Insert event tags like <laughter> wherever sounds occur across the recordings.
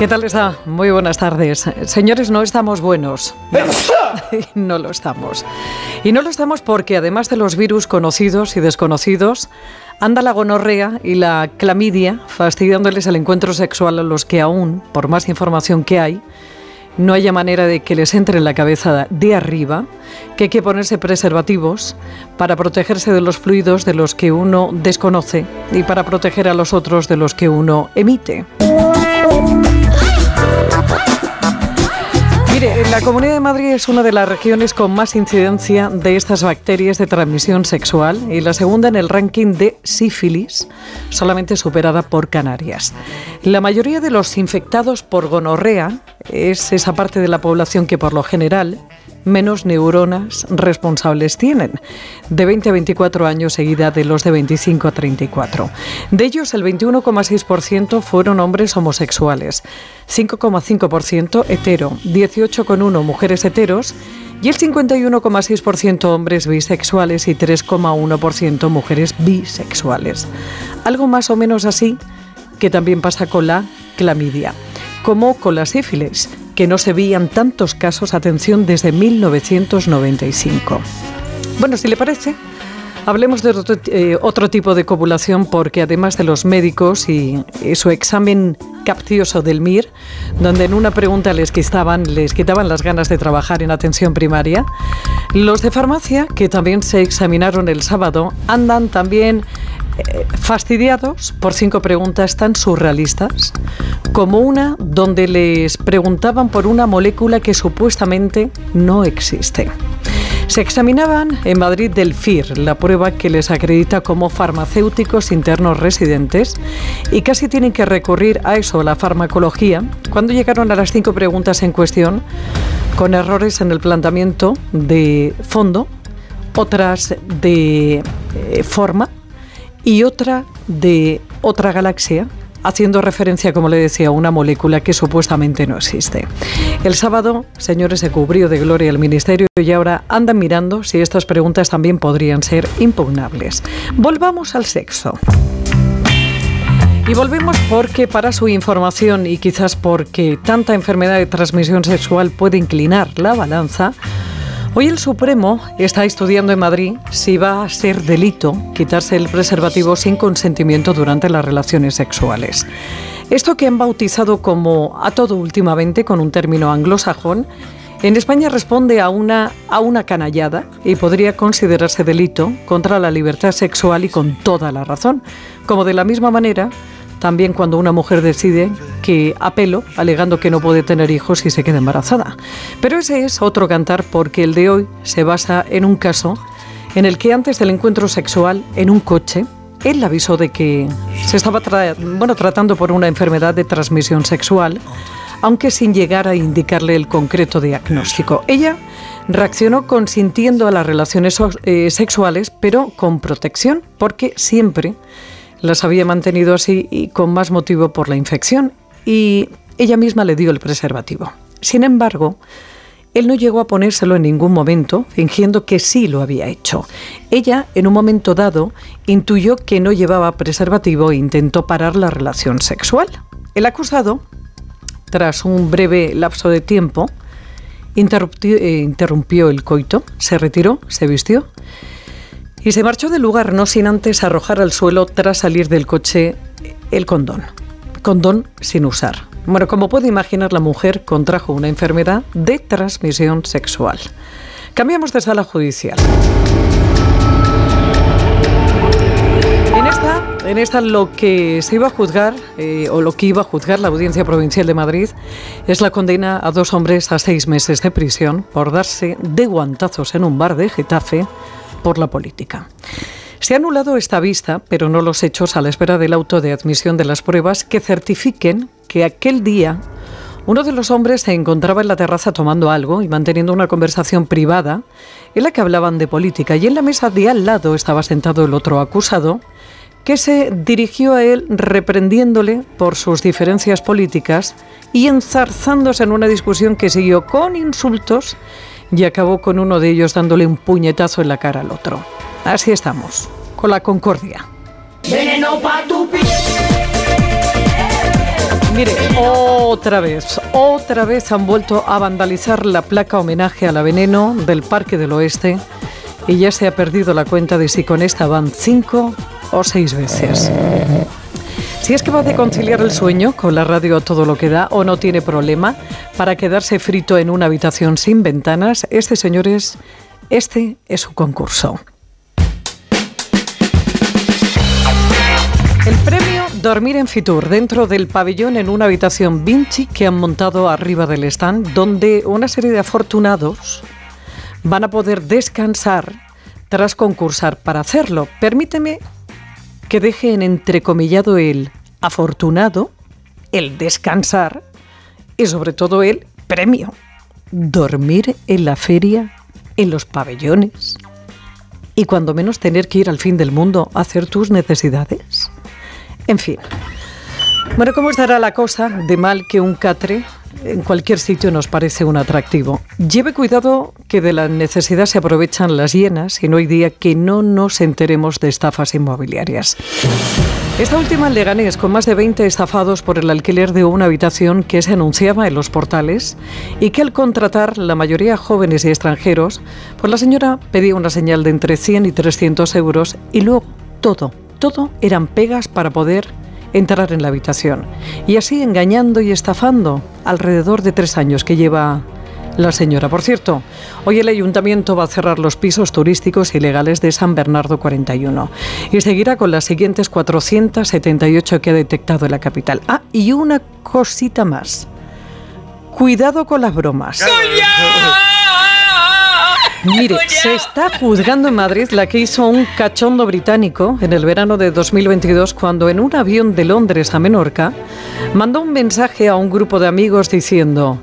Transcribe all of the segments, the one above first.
¿Qué tal está? Muy buenas tardes. Señores, no estamos buenos. <laughs> No, lo estamos. Y no lo estamos porque además de los virus conocidos y desconocidos, anda la gonorrea y la clamidia fastidiándoles el encuentro sexual a los que aún, por más información que hay, no haya manera de que les entre en la cabeza de arriba que hay que ponerse preservativos para protegerse de los fluidos de los que uno desconoce y para proteger a los otros de los que uno emite. La Comunidad de Madrid es una de las regiones con más incidencia de estas bacterias de transmisión sexual y la segunda en el ranking de sífilis, solamente superada por Canarias. La mayoría de los infectados por gonorrea es esa parte de la población que por lo general menos neuronas responsables tienen, de 20 a 24 años seguida de los de 25 a 34. De ellos, el 21,6% fueron hombres homosexuales, 5,5% hetero, 18,1% mujeres heteros y el 51,6% hombres bisexuales y 3,1% mujeres bisexuales. Algo más o menos así que también pasa con la clamidia, como con la sífilis que no se veían tantos casos, atención, desde 1995. Bueno, si le parece, hablemos de eh, otro, tipo de copulación porque además de los médicos y, su examen capcioso del MIR, donde en una pregunta les quitaban, les quitaban las ganas de trabajar en atención primaria, los de farmacia, que también se examinaron el sábado, andan también fastidiados por cinco preguntas tan surrealistas como una donde les preguntaban por una molécula que supuestamente no existe. Se examinaban en Madrid del FIR, la prueba que les acredita como farmacéuticos internos residentes, y casi tienen que recurrir a eso, la farmacología, cuando llegaron a las cinco preguntas en cuestión, con errores en el planteamiento de fondo, otras de eh, forma y otra de otra galaxia, haciendo referencia, como le decía, a una molécula que supuestamente no existe. El sábado, señores, se cubrió de gloria el ministerio y ahora andan mirando si estas preguntas también podrían ser impugnables. Volvamos al sexo. Y volvemos porque para su información y quizás porque tanta enfermedad de transmisión sexual puede inclinar la balanza, Hoy el Supremo está estudiando en Madrid si va a ser delito quitarse el preservativo sin consentimiento durante las relaciones sexuales. Esto que han bautizado como a todo últimamente con un término anglosajón, en España responde a una, a una canallada y podría considerarse delito contra la libertad sexual y con toda la razón. Como de la misma manera, también cuando una mujer decide que apelo, alegando que no puede tener hijos y se queda embarazada. Pero ese es otro cantar porque el de hoy se basa en un caso en el que antes del encuentro sexual en un coche, él avisó de que se estaba bueno, tratando por una enfermedad de transmisión sexual, aunque sin llegar a indicarle el concreto diagnóstico. Ella reaccionó consintiendo a las relaciones eh, sexuales, pero con protección, porque siempre las había mantenido así y con más motivo por la infección y ella misma le dio el preservativo. Sin embargo, él no llegó a ponérselo en ningún momento, fingiendo que sí lo había hecho. Ella, en un momento dado, intuyó que no llevaba preservativo e intentó parar la relación sexual. El acusado, tras un breve lapso de tiempo, eh, interrumpió el coito, se retiró, se vistió y se marchó del lugar no sin antes arrojar al suelo tras salir del coche el condón. Condón sin usar. Bueno, como puede imaginar, la mujer contrajo una enfermedad de transmisión sexual. Cambiamos de sala judicial. En esta, en esta lo que se iba a juzgar, eh, o lo que iba a juzgar la Audiencia Provincial de Madrid, es la condena a dos hombres a seis meses de prisión por darse de guantazos en un bar de Getafe por la política. Se ha anulado esta vista, pero no los hechos a la espera del auto de admisión de las pruebas que certifiquen que aquel día uno de los hombres se encontraba en la terraza tomando algo y manteniendo una conversación privada en la que hablaban de política y en la mesa de al lado estaba sentado el otro acusado que se dirigió a él reprendiéndole por sus diferencias políticas y enzarzándose en una discusión que siguió con insultos y acabó con uno de ellos dándole un puñetazo en la cara al otro. Así estamos, con la concordia. Veneno pa tu Mire, o otra vez, otra vez han vuelto a vandalizar la placa homenaje a la veneno del Parque del Oeste y ya se ha perdido la cuenta de si con esta van cinco o seis veces. Si es que va de conciliar el sueño con la radio a todo lo que da o no tiene problema para quedarse frito en una habitación sin ventanas, este, señores, este es su concurso. El premio Dormir en Fitur, dentro del pabellón en una habitación Vinci que han montado arriba del stand, donde una serie de afortunados van a poder descansar tras concursar para hacerlo. Permíteme que deje en entrecomillado el afortunado, el descansar y sobre todo el premio. Dormir en la feria, en los pabellones y cuando menos tener que ir al fin del mundo a hacer tus necesidades. En fin. Bueno, ¿cómo estará la cosa de mal que un catre en cualquier sitio nos parece un atractivo? Lleve cuidado que de la necesidad se aprovechan las hienas y no hay día que no nos enteremos de estafas inmobiliarias. Esta última en Leganés, con más de 20 estafados por el alquiler de una habitación que se anunciaba en los portales y que al contratar la mayoría jóvenes y extranjeros, pues la señora pedía una señal de entre 100 y 300 euros y luego todo todo eran pegas para poder entrar en la habitación. Y así engañando y estafando alrededor de tres años que lleva la señora. Por cierto, hoy el ayuntamiento va a cerrar los pisos turísticos ilegales de San Bernardo 41 y seguirá con las siguientes 478 que ha detectado en la capital. Ah, y una cosita más. Cuidado con las bromas. Mire, se está juzgando en Madrid la que hizo un cachondo británico en el verano de 2022 cuando en un avión de Londres a Menorca mandó un mensaje a un grupo de amigos diciendo,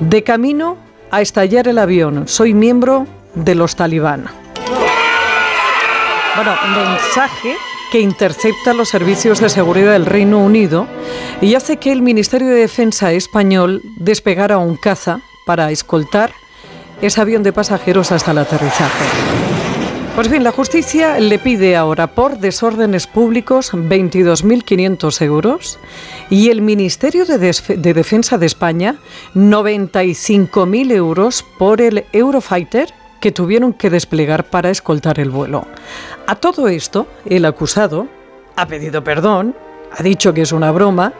de camino a estallar el avión, soy miembro de los talibán. Bueno, mensaje que intercepta los servicios de seguridad del Reino Unido y hace que el Ministerio de Defensa español despegara un caza para escoltar ese avión de pasajeros hasta el aterrizaje. Pues bien, la justicia le pide ahora por desórdenes públicos 22.500 euros y el Ministerio de, de, Defensa de España 95.000 euros por el Eurofighter que tuvieron que desplegar para escoltar el vuelo. A todo esto, el acusado ha pedido perdón, ha dicho que es una broma,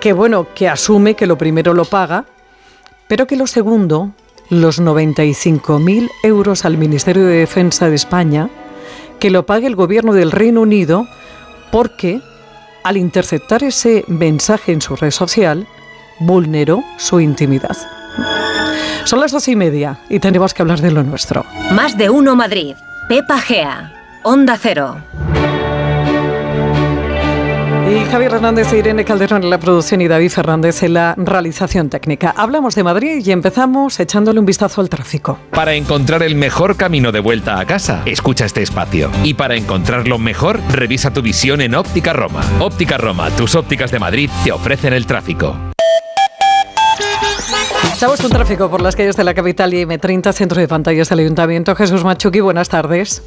que bueno, que asume que lo primero lo paga, pero que lo segundo los 95.000 euros al Ministerio de Defensa de España, que lo pague el gobierno del Reino Unido, porque al interceptar ese mensaje en su red social, vulneró su intimidad. Son las doce y media y tenemos que hablar de lo nuestro. Más de uno Madrid. Pepa Gea. Onda Cero. Y Javier Hernández e Irene Calderón en la producción y David Fernández en la realización técnica. Hablamos de Madrid y empezamos echándole un vistazo al tráfico. Para encontrar el mejor camino de vuelta a casa, escucha este espacio. Y para encontrarlo mejor, revisa tu visión en Óptica Roma. Óptica Roma, tus ópticas de Madrid te ofrecen el tráfico. Estamos con tráfico por las calles de la capital y M30, centro de pantallas del Ayuntamiento. Jesús Machuqui, buenas tardes.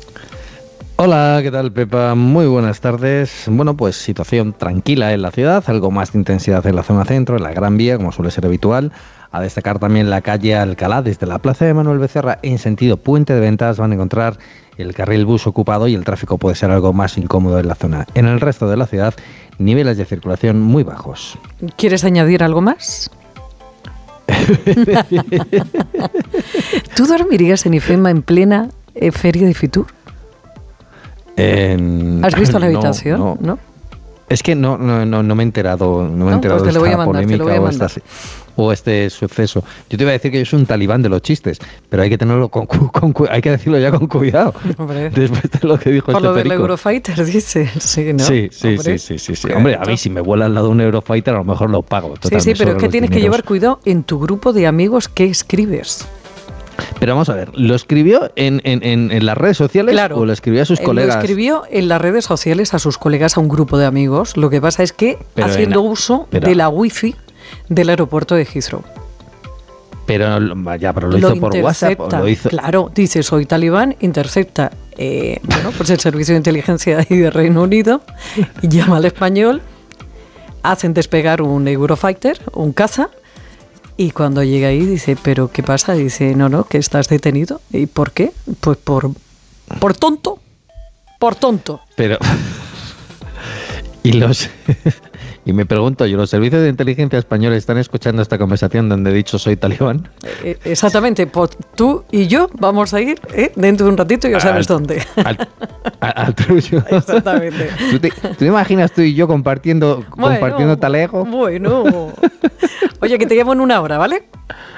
Hola, ¿qué tal Pepa? Muy buenas tardes. Bueno, pues situación tranquila en la ciudad, algo más de intensidad en la zona centro, en la Gran Vía, como suele ser habitual. A destacar también la calle Alcalá, desde la Plaza de Manuel Becerra en sentido Puente de Ventas van a encontrar el carril bus ocupado y el tráfico puede ser algo más incómodo en la zona. En el resto de la ciudad, niveles de circulación muy bajos. ¿Quieres añadir algo más? <laughs> ¿Tú dormirías en IFEMA en plena eh, feria de Fitur? ¿Has visto la <laughs> habitación? No, Es que no, no, no, me he enterado, no me he enterado pues de esta polémica o, este suceso. Yo te iba a decir que yo soy un talibán de los chistes, pero hay que tenerlo con, <laughs> hay que decirlo ya con cuidado. <laughs> Después de lo que dijo Por este lo del Eurofighter, dice. Sí, ¿no? sí, sí, sí, sí, sí, Hombre, a mí si me vuela al lado un Eurofighter, a lo mejor lo pago. sí, sí, pero es que tienes que llevar cuidado en tu grupo de amigos que escribes. Pero vamos a ver, ¿lo escribió en, las redes sociales o lo escribió a sus colegas? Lo escribió en las redes sociales a sus colegas, a un grupo de amigos. Lo que pasa es que haciendo uso de la wifi del aeropuerto de Heathrow. Pero ya, pero lo, hizo por WhatsApp. lo hizo... Claro, dice soy talibán, intercepta eh, bueno, pues el servicio de inteligencia de Reino Unido, llama al español hacen despegar un Eurofighter, un caza, y cuando llega ahí dice, ¿pero qué pasa? Dice, no, no, que estás detenido. ¿Y por qué? Pues por, por tonto. Por tonto. Pero. <laughs> y los. Y me pregunto yo, ¿los servicios de inteligencia españoles están escuchando esta conversación donde he dicho soy talibán? Eh, exactamente, pues tú y yo vamos a ir ¿eh? dentro de un ratito y ya sabes dónde. Al, al, tuyo. <laughs> Exactamente. ¿Tú te, imaginas tú y yo compartiendo, compartiendo talego? Bueno. Oye, que te llamo en una hora, ¿vale?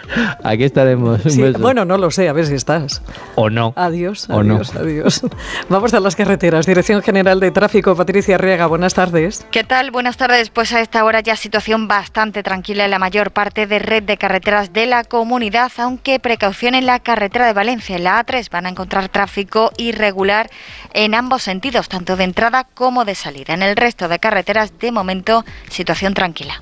<laughs> Aquí estaremos. bueno, no lo sé, a ver si estás. O no. Adiós, adiós, adiós. <laughs> Vamos a las carreteras. Dirección General de Tráfico, Patricia Riega, buenas tardes. ¿Qué tal? Buenas tardes. Pues a esta hora ya situación bastante tranquila en la mayor parte de red de carreteras de la comunidad, aunque precaución en la carretera de Valencia, en la A3, van a encontrar tráfico irregular en ambos sentidos, tanto de entrada como de salida. En el resto de carreteras, de momento, situación tranquila.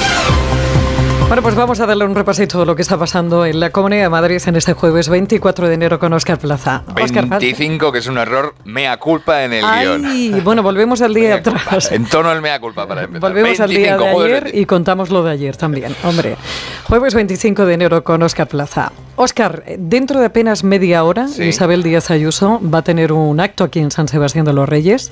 Bueno, pues vamos a darle un repasito de lo que está pasando en la Comunidad de Madrid en este jueves 24 de enero con Oscar Plaza. 25, que es un error mea culpa en el guion. Bueno, volvemos al día atrás. En tono al mea culpa para empezar. Volvemos al día de ayer y contamos lo de ayer también. Hombre, jueves 25 de enero con Oscar Plaza. Oscar, dentro de apenas media hora, Isabel Díaz Ayuso va a tener un acto aquí en San Sebastián de los Reyes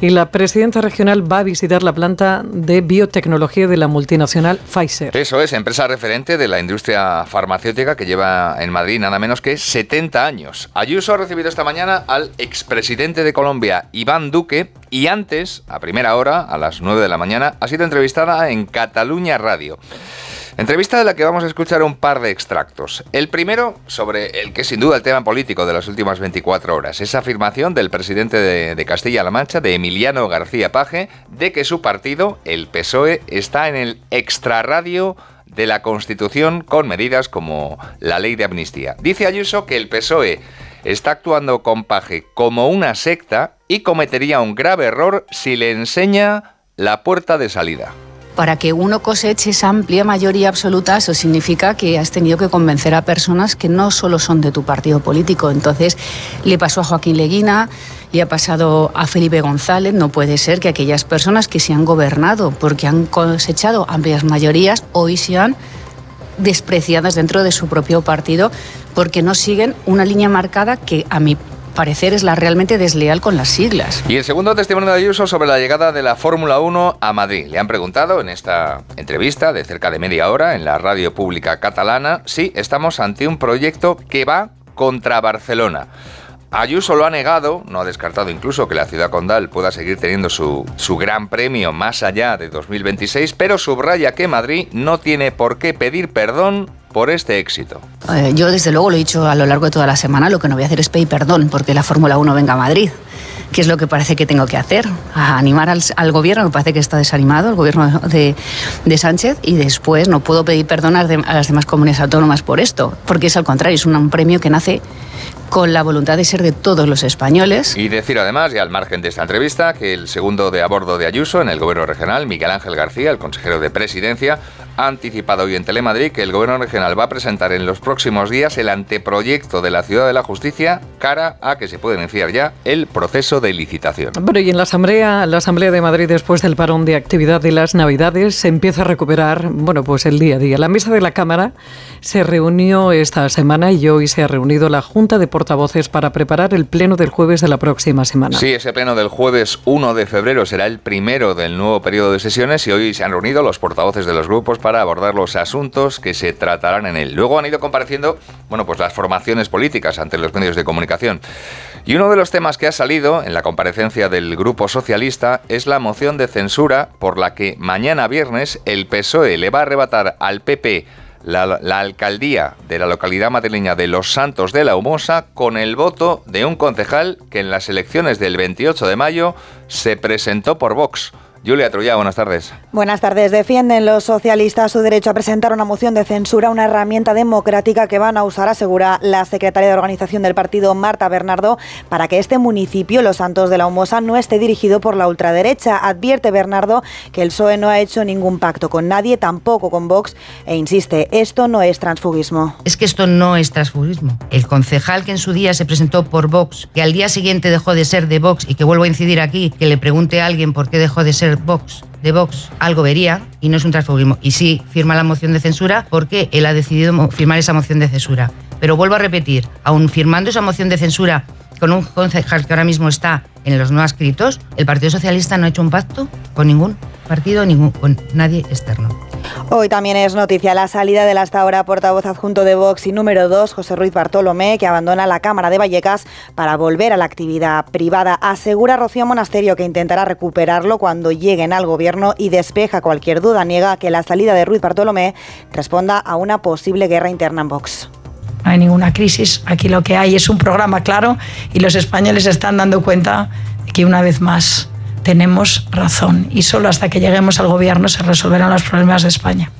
y la presidenta regional va a visitar la planta de biotecnología de la multinacional Pfizer. Eso es, empresa referente de la industria farmacéutica que lleva en Madrid nada menos que 70 años. Ayuso ha recibido esta mañana al expresidente de Colombia, Iván Duque, y antes, a primera hora, a las 9 de la mañana, ha sido entrevistada en Cataluña Radio. Entrevista de la que vamos a escuchar un par de extractos. El primero sobre el que sin duda el tema político de las últimas 24 horas. Esa afirmación del presidente de, Castilla-La Mancha, de Emiliano García Paje, de que su partido, el PSOE, está en el extrarradio de la Constitución con medidas como la ley de amnistía. Dice Ayuso que el PSOE está actuando con Paje como una secta y cometería un grave error si le enseña la puerta de salida para que uno coseche esa amplia mayoría absoluta, eso significa que has tenido que convencer a personas que no solo son de tu partido político. Entonces, le pasó a Joaquín Leguina, le ha pasado a Felipe González. No puede ser que aquellas personas que se han gobernado porque han cosechado amplias mayorías hoy sean despreciadas dentro de su propio partido porque no siguen una línea marcada que a mi parecer es la realmente desleal con las siglas. Y el segundo testimonio de Ayuso sobre la llegada de la Fórmula 1 a Madrid. Le han preguntado en esta entrevista de cerca de media hora en la radio pública catalana si estamos ante un proyecto que va contra Barcelona. Ayuso lo ha negado, no ha descartado incluso que la ciudad condal pueda seguir teniendo su, su, gran premio más allá de 2026, pero subraya que Madrid no tiene por qué pedir perdón por este éxito? Eh, yo desde luego lo he dicho a lo largo de toda la semana, lo que no voy a hacer es pedir perdón porque la Fórmula 1 venga a Madrid. ¿Qué es lo que parece que tengo que hacer? A animar al, gobierno, me parece que está desanimado, el gobierno de, Sánchez, y después no puedo pedir perdón a, las demás comunidades autónomas por esto, porque es al contrario, es un premio que nace con la voluntad de ser de todos los españoles. Y decir además, y al margen de esta entrevista, que el segundo de a bordo de Ayuso en el gobierno regional, Miguel Ángel García, el consejero de presidencia, ha anticipado hoy en Telemadrid que el gobierno regional va a presentar en los próximos días el anteproyecto de la Ciudad de la Justicia cara a que se pueda iniciar ya el proceso de licitación. Bueno, y en la Asamblea, la Asamblea de Madrid, después del parón de actividad de las Navidades, se empieza a recuperar, bueno, pues el día a día. La mesa de la Cámara se reunió esta semana y hoy se ha reunido la Junta de portavoces para preparar el pleno del jueves de la próxima semana. Sí, ese pleno del jueves 1 de febrero será el primero del nuevo periodo de sesiones y hoy se han reunido los portavoces de los grupos para abordar los asuntos que se tratarán en él. Luego han ido compareciendo, bueno, pues las formaciones políticas ante los medios de comunicación. Y uno de los temas que ha salido en la comparecencia del Grupo Socialista es la moción de censura por la que mañana viernes el PSOE le va a arrebatar al PP la, alcaldía de la localidad madrileña de Los Santos de la Humosa con el voto de un concejal que en las elecciones del 28 de mayo se presentó por Vox. Julia Trulla, buenas tardes. Buenas tardes. Defienden los socialistas su derecho a presentar una moción de censura, una herramienta democrática que van a usar, asegura la secretaria de organización del partido, Marta Bernardo, para que este municipio, Los Santos de la Humosa, no esté dirigido por la ultraderecha. Advierte Bernardo que el PSOE no ha hecho ningún pacto con nadie, tampoco con Vox, e insiste, esto no es transfugismo. Es que esto no es transfugismo. El concejal que en su día se presentó por Vox, que al día siguiente dejó de ser de Vox y que vuelvo a incidir aquí, que le pregunte a alguien por qué dejó de ser Vox de Vox algo vería y no es un transfugismo. Y sí, firma la moción de censura porque él ha decidido firmar esa moción de censura. Pero vuelvo a repetir, aún firmando esa moción de censura con un concejal que ahora mismo está en los no escritos, el Partido Socialista no ha hecho un pacto con ningún partido, ningún, con nadie externo. Hoy también es noticia la salida del hasta ahora portavoz adjunto de Vox y número 2, José Ruiz Bartolomé, que abandona la Cámara de Vallecas para volver a la actividad privada. Asegura Rocío Monasterio que intentará recuperarlo cuando lleguen al gobierno y despeja cualquier duda. Niega que la salida de Ruiz Bartolomé responda a una posible guerra interna en Vox. No hay ninguna crisis. Aquí lo que hay es un programa claro y los españoles están dando cuenta que una vez más tenemos razón y solo hasta que lleguemos al gobierno se resolverán los problemas de España.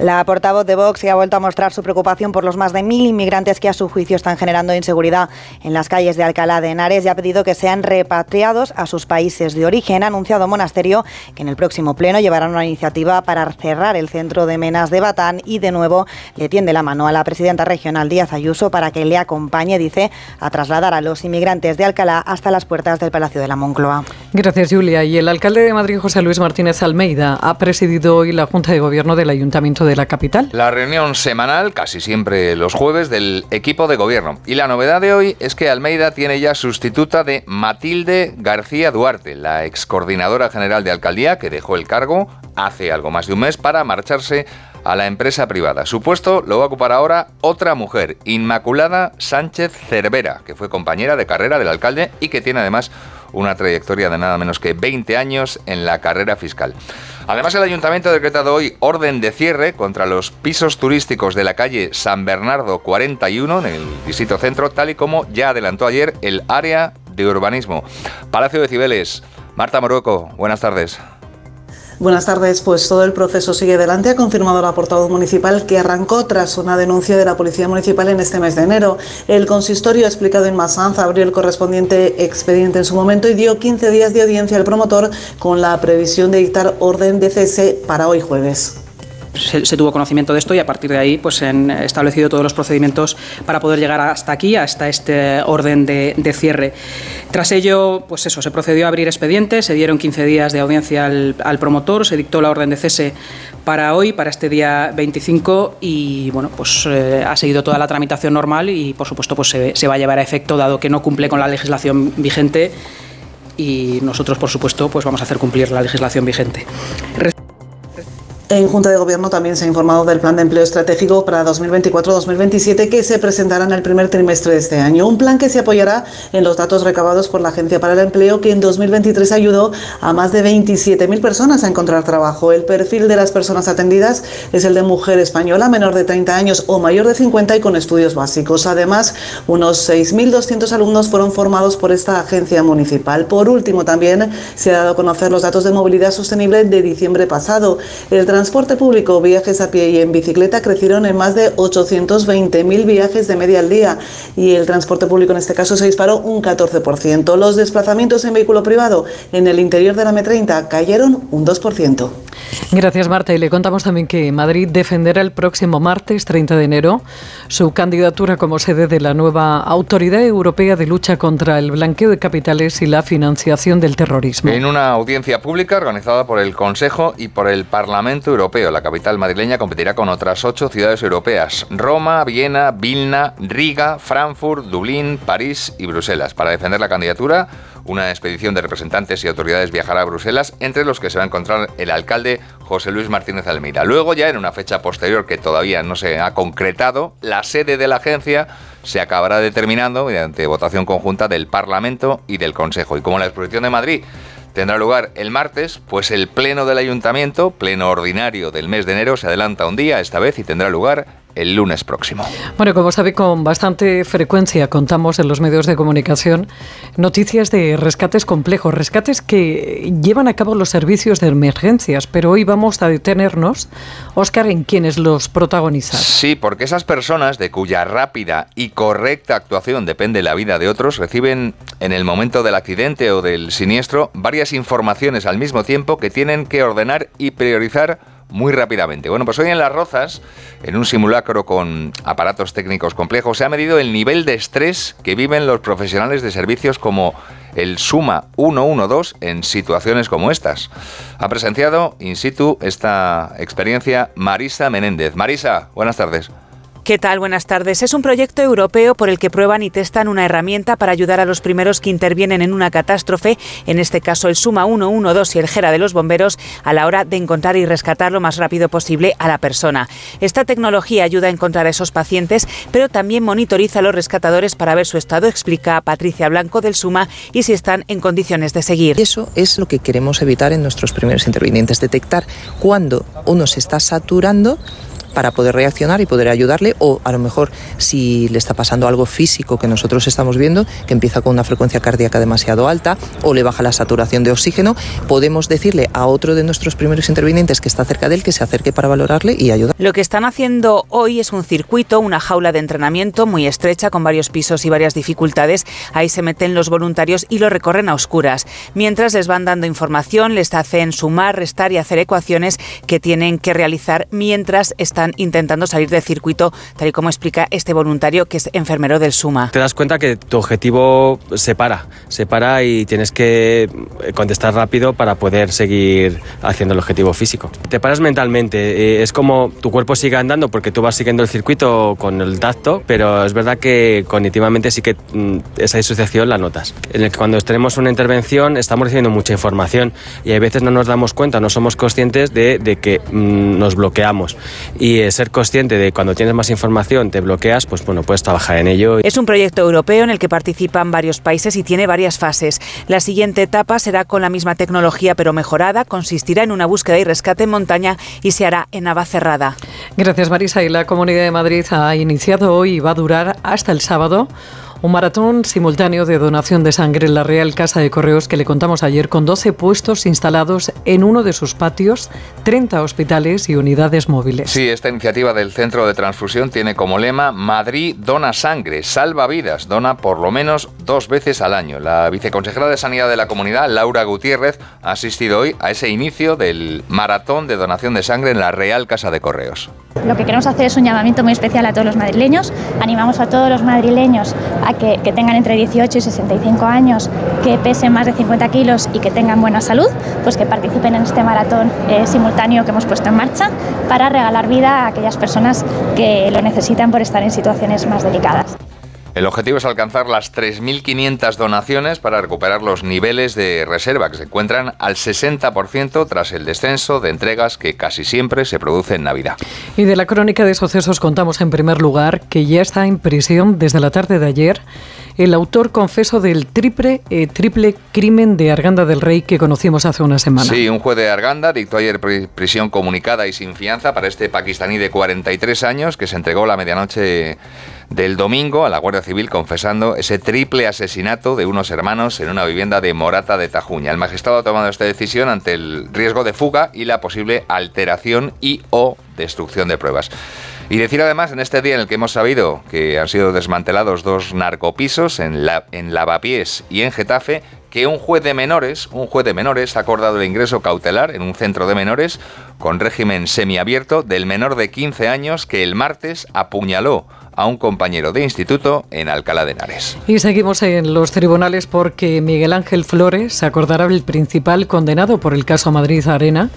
La portavoz de Vox ha vuelto a mostrar su preocupación por los más de mil inmigrantes que a su juicio están generando inseguridad en las calles de Alcalá de Henares y ha pedido que sean repatriados a sus países de origen. Ha anunciado Monasterio que en el próximo pleno llevarán una iniciativa para cerrar el centro de Menas de Batán y de nuevo le tiende la mano a la presidenta regional Díaz Ayuso para que le acompañe, dice, a trasladar a los inmigrantes de Alcalá hasta las puertas del Palacio de la Moncloa. Gracias, Julia. Y el alcalde de Madrid, José Luis Martínez Almeida, ha presidido hoy la Junta de Gobierno del Ayuntamiento de la. La reunión semanal, casi siempre los jueves, del equipo de gobierno. Y la novedad de hoy es que Almeida tiene ya sustituta de Matilde García Duarte, la ex coordinadora general de alcaldía que dejó el cargo hace algo más de un mes para marcharse a la empresa privada. Su puesto lo va a ocupar ahora otra mujer, Inmaculada Sánchez Cervera, que fue compañera de carrera del alcalde y que tiene además una trayectoria de nada menos que 20 años en la carrera fiscal. Además, el ayuntamiento ha decretado hoy orden de cierre contra los pisos turísticos de la calle San Bernardo 41 en el distrito centro, tal y como ya adelantó ayer el área de urbanismo. Palacio de Cibeles. Marta Morueco, buenas tardes. Buenas tardes. Pues todo el proceso sigue adelante. Ha confirmado la portavoz municipal que arrancó tras una denuncia de la Policía Municipal en este mes de enero. El consistorio ha explicado en Masanza abrió el correspondiente expediente en su momento y dio 15 días de audiencia al promotor con la previsión de dictar orden de cese para hoy jueves se, tuvo conocimiento de esto y a partir de ahí pues se han establecido todos los procedimientos para poder llegar hasta aquí, hasta este orden de, cierre. Tras ello, pues eso, se procedió a abrir expedientes, se dieron 15 días de audiencia al, promotor, se dictó la orden de cese para hoy, para este día 25 y bueno, pues eh, ha seguido toda la tramitación normal y por supuesto pues se, se va a llevar a efecto dado que no cumple con la legislación vigente y nosotros por supuesto pues vamos a hacer cumplir la legislación vigente. En Junta de Gobierno también se ha informado del plan de empleo estratégico para 2024-2027 que se presentará en el primer trimestre de este año. Un plan que se apoyará en los datos recabados por la Agencia para el Empleo que en 2023 ayudó a más de 27.000 personas a encontrar trabajo. El perfil de las personas atendidas es el de mujer española menor de 30 años o mayor de 50 y con estudios básicos. Además, unos 6.200 alumnos fueron formados por esta agencia municipal. Por último, también se ha dado a conocer los datos de movilidad sostenible de diciembre pasado. El transporte público, viajes a pie y en bicicleta crecieron en más de 820.000 viajes de media al día y el transporte público en este caso se disparó un 14%. Los desplazamientos en vehículo privado en el interior de la M30 cayeron un 2%. Gracias Marta y le contamos también que Madrid defenderá el próximo martes 30 de enero su candidatura como sede de la nueva Autoridad Europea de Lucha contra el Blanqueo de Capitales y la Financiación del Terrorismo. En una audiencia pública organizada por el Consejo y por el Parlamento Europeo. La capital madrileña competirá con otras ocho ciudades europeas: Roma, Viena, Vilna, Riga, Frankfurt, Dublín, París y Bruselas. Para defender la candidatura, una expedición de representantes y autoridades viajará a Bruselas, entre los que se va a encontrar el alcalde José Luis Martínez Almeida. Luego, ya en una fecha posterior que todavía no se ha concretado, la sede de la agencia se acabará determinando mediante votación conjunta del Parlamento y del Consejo. Y como la exposición de Madrid tendrá lugar el martes, pues el pleno del ayuntamiento, pleno ordinario del mes de enero, se adelanta un día esta vez y tendrá lugar el lunes próximo. Bueno, como sabe, con bastante frecuencia contamos en los medios de comunicación noticias de rescates complejos, rescates que llevan a cabo los servicios de emergencias, pero hoy vamos a detenernos, Óscar, en quienes los protagonizan. Sí, porque esas personas de cuya rápida y correcta actuación depende la vida de otros reciben en el momento del accidente o del siniestro varias informaciones al mismo tiempo que tienen que ordenar y priorizar muy rápidamente. Bueno, pues hoy en Las Rozas, en un simulacro con aparatos técnicos complejos, se ha medido el nivel de estrés que viven los profesionales de servicios como el Suma 112 en situaciones como estas. Ha presenciado in situ esta experiencia Marisa Menéndez. Marisa, buenas tardes. ¿Qué tal? Buenas tardes. Es un proyecto europeo por el que prueban y testan una herramienta para ayudar a los primeros que intervienen en una catástrofe, en este caso el Suma 112 y el Gera de los bomberos, a la hora de encontrar y rescatar lo más rápido posible a la persona. Esta tecnología ayuda a encontrar a esos pacientes, pero también monitoriza a los rescatadores para ver su estado, explica Patricia Blanco del Suma, y si están en condiciones de seguir. Eso es lo que queremos evitar en nuestros primeros intervinientes, detectar cuando uno se está saturando para poder reaccionar y poder ayudarle o a lo mejor si le está pasando algo físico que nosotros estamos viendo, que empieza con una frecuencia cardíaca demasiado alta o le baja la saturación de oxígeno, podemos decirle a otro de nuestros primeros intervinientes que está cerca de él que se acerque para valorarle y ayudar. Lo que están haciendo hoy es un circuito, una jaula de entrenamiento muy estrecha con varios pisos y varias dificultades. Ahí se meten los voluntarios y lo recorren a oscuras. Mientras les van dando información, les hacen sumar, restar y hacer ecuaciones que tienen que realizar mientras están intentando salir del circuito, tal y como explica este voluntario que es enfermero del SUMA. Te das cuenta que tu objetivo se para, se para y tienes que contestar rápido para poder seguir haciendo el objetivo físico. Te paras mentalmente, eh, es como tu cuerpo sigue andando porque tú vas siguiendo el circuito con el tacto, pero es verdad que cognitivamente sí que mm, esa disociación la notas. En el que cuando tenemos una intervención estamos recibiendo mucha información y a veces no nos damos cuenta, no somos conscientes de, de que mm, nos bloqueamos. Y ser consciente de cuando tienes más información te bloqueas, pues bueno, puedes trabajar en ello. Es un proyecto europeo en el que participan varios países y tiene varias fases. La siguiente etapa será con la misma tecnología pero mejorada, consistirá en una búsqueda y rescate en montaña y se hará en cerrada. Gracias Marisa y la Comunidad de Madrid ha iniciado hoy y va a durar hasta el sábado un maratón simultáneo de donación de sangre en la Real Casa de Correos que le contamos ayer con 12 puestos instalados en uno de sus patios, 30 hospitales y unidades móviles. Sí, esta iniciativa del Centro de Transfusión tiene como lema Madrid dona sangre, salva vidas, dona por lo menos dos veces al año. La viceconsejera de Sanidad de la Comunidad, Laura Gutiérrez, ha asistido hoy a ese inicio del maratón de donación de sangre en la Real Casa de Correos. Lo que queremos hacer es un llamamiento muy especial a todos los madrileños. Animamos a todos los madrileños a que, tengan entre 18 y 65 años, que pesen más de 50 kilos y que tengan buena salud, pues que participen en este maratón eh, simultáneo que hemos puesto en marcha para regalar vida a aquellas personas que lo necesitan por estar en situaciones más delicadas. El objetivo es alcanzar las 3.500 donaciones para recuperar los niveles de reserva que se encuentran al 60% tras el descenso de entregas que casi siempre se produce en Navidad. Y de la crónica de sucesos contamos en primer lugar que ya está en prisión desde la tarde de ayer el autor confeso del triple, eh, triple crimen de Arganda del Rey que conocimos hace una semana. Sí, un juez de Arganda dictó ayer prisión comunicada y sin fianza para este pakistaní de 43 años que se entregó la medianoche del domingo a la Guardia Civil confesando ese triple asesinato de unos hermanos en una vivienda de Morata de Tajuña. El magistrado ha tomado esta decisión ante el riesgo de fuga y la posible alteración y o destrucción de pruebas. Y decir además, en este día en el que hemos sabido que han sido desmantelados dos narcopisos en, la, en Lavapiés y en Getafe, que un juez de menores, un juez de menores ha acordado el ingreso cautelar en un centro de menores con régimen semiabierto del menor de 15 años que el martes apuñaló a un compañero de instituto en Alcalá de Henares. Y seguimos en los tribunales porque Miguel Ángel Flores, acordará el principal condenado por el caso Madrid Arena,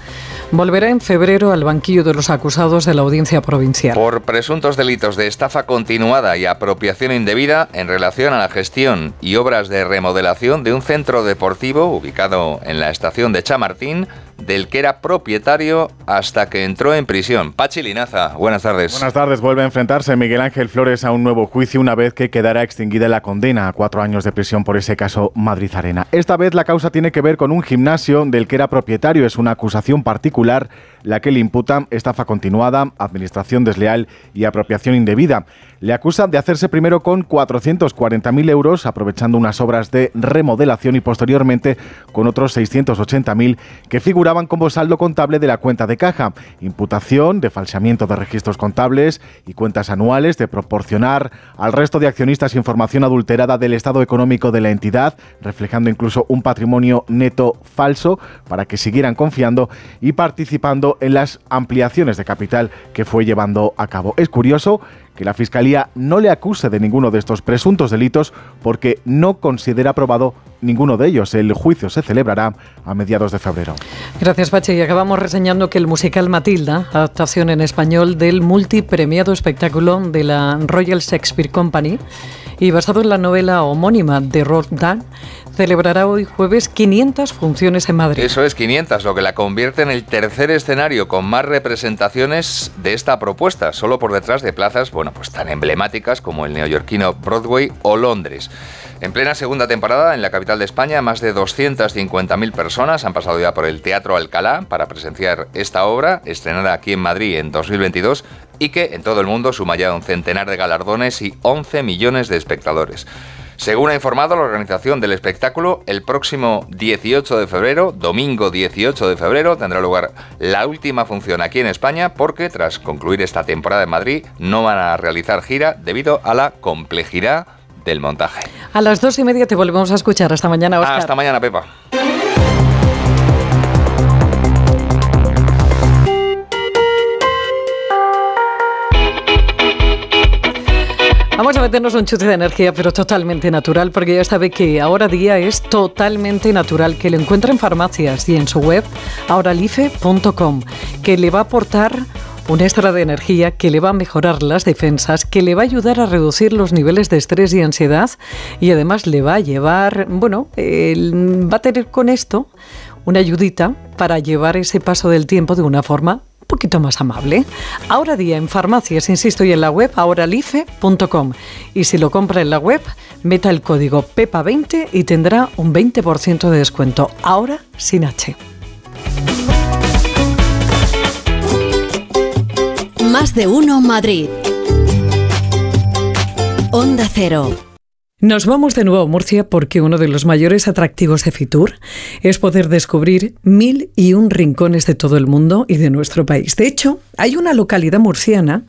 volverá en febrero al banquillo de los acusados de la audiencia provincial. Por presuntos delitos de estafa continuada y apropiación indebida en relación a la gestión y obras de remodelación de un centro deportivo ubicado en la estación de Chamartín, del que era propietario hasta que entró en prisión. Pachi Linaza, buenas tardes. Buenas tardes. Vuelve a enfrentarse Miguel Ángel Flores a un nuevo juicio una vez que quedará extinguida la condena a cuatro años de prisión por ese caso Madrid Arena. Esta vez la causa tiene que ver con un gimnasio del que era propietario. Es una acusación particular la que le imputa estafa continuada, administración desleal y apropiación indebida. Le acusan de hacerse primero con 440.000 euros, aprovechando unas obras de remodelación y posteriormente con otros 680.000 que figuraban como saldo contable de la cuenta de caja. Imputación de falseamiento de registros contables y cuentas anuales, de proporcionar al resto de accionistas información adulterada del estado económico de la entidad, reflejando incluso un patrimonio neto falso para que siguieran confiando y participando en las ampliaciones de capital que fue llevando a cabo. Es curioso que la Fiscalía no le acuse de ninguno de estos presuntos delitos porque no considera aprobado ninguno de ellos. El juicio se celebrará a mediados de febrero. Gracias, Pachi. Y acabamos reseñando que el musical Matilda, adaptación en español del multipremiado espectáculo de la Royal Shakespeare Company y basado en la novela homónima de Roald celebrará hoy jueves 500 funciones en Madrid. Eso es 500, lo que la convierte en el tercer escenario con más representaciones de esta propuesta, solo por detrás de plazas, bueno, pues tan emblemáticas como el neoyorquino Broadway o Londres. En plena segunda temporada, en la capital de España, más de 250.000 personas han pasado ya por el Teatro Alcalá para presenciar esta obra, estrenada aquí en Madrid en 2022, y que en todo el mundo suma ya un centenar de galardones y 11 millones de espectadores. Según ha informado la organización del espectáculo, el próximo 18 de febrero, domingo 18 de febrero, tendrá lugar la última función aquí en España porque tras concluir esta temporada en Madrid no van a realizar gira debido a la complejidad del montaje. A las dos y media te volvemos a escuchar. Hasta mañana, Oscar. Hasta mañana, Pepa. Vamos a meternos un chute de energía, pero totalmente natural, porque ya sabe que ahora día es totalmente natural, que lo encuentra en farmacias y en su web, ahoralife.com, que le va a aportar un extra de energía que le va a mejorar las defensas, que le va a ayudar a reducir los niveles de estrés y ansiedad y además le va a llevar, bueno, va a tener con esto una ayudita para llevar ese paso del tiempo de una forma poquito más amable. Ahora día en farmacias, insisto, y en la web ahoralife.com. Y si lo compra en la web, meta el código PEPA20 y tendrá un 20% de descuento. Ahora sin H. Más de uno Madrid. Onda Cero. Nos vamos de nuevo a Murcia porque uno de los mayores atractivos de Fitur es poder descubrir mil y un rincones de todo el mundo y de nuestro país. De hecho, hay una localidad murciana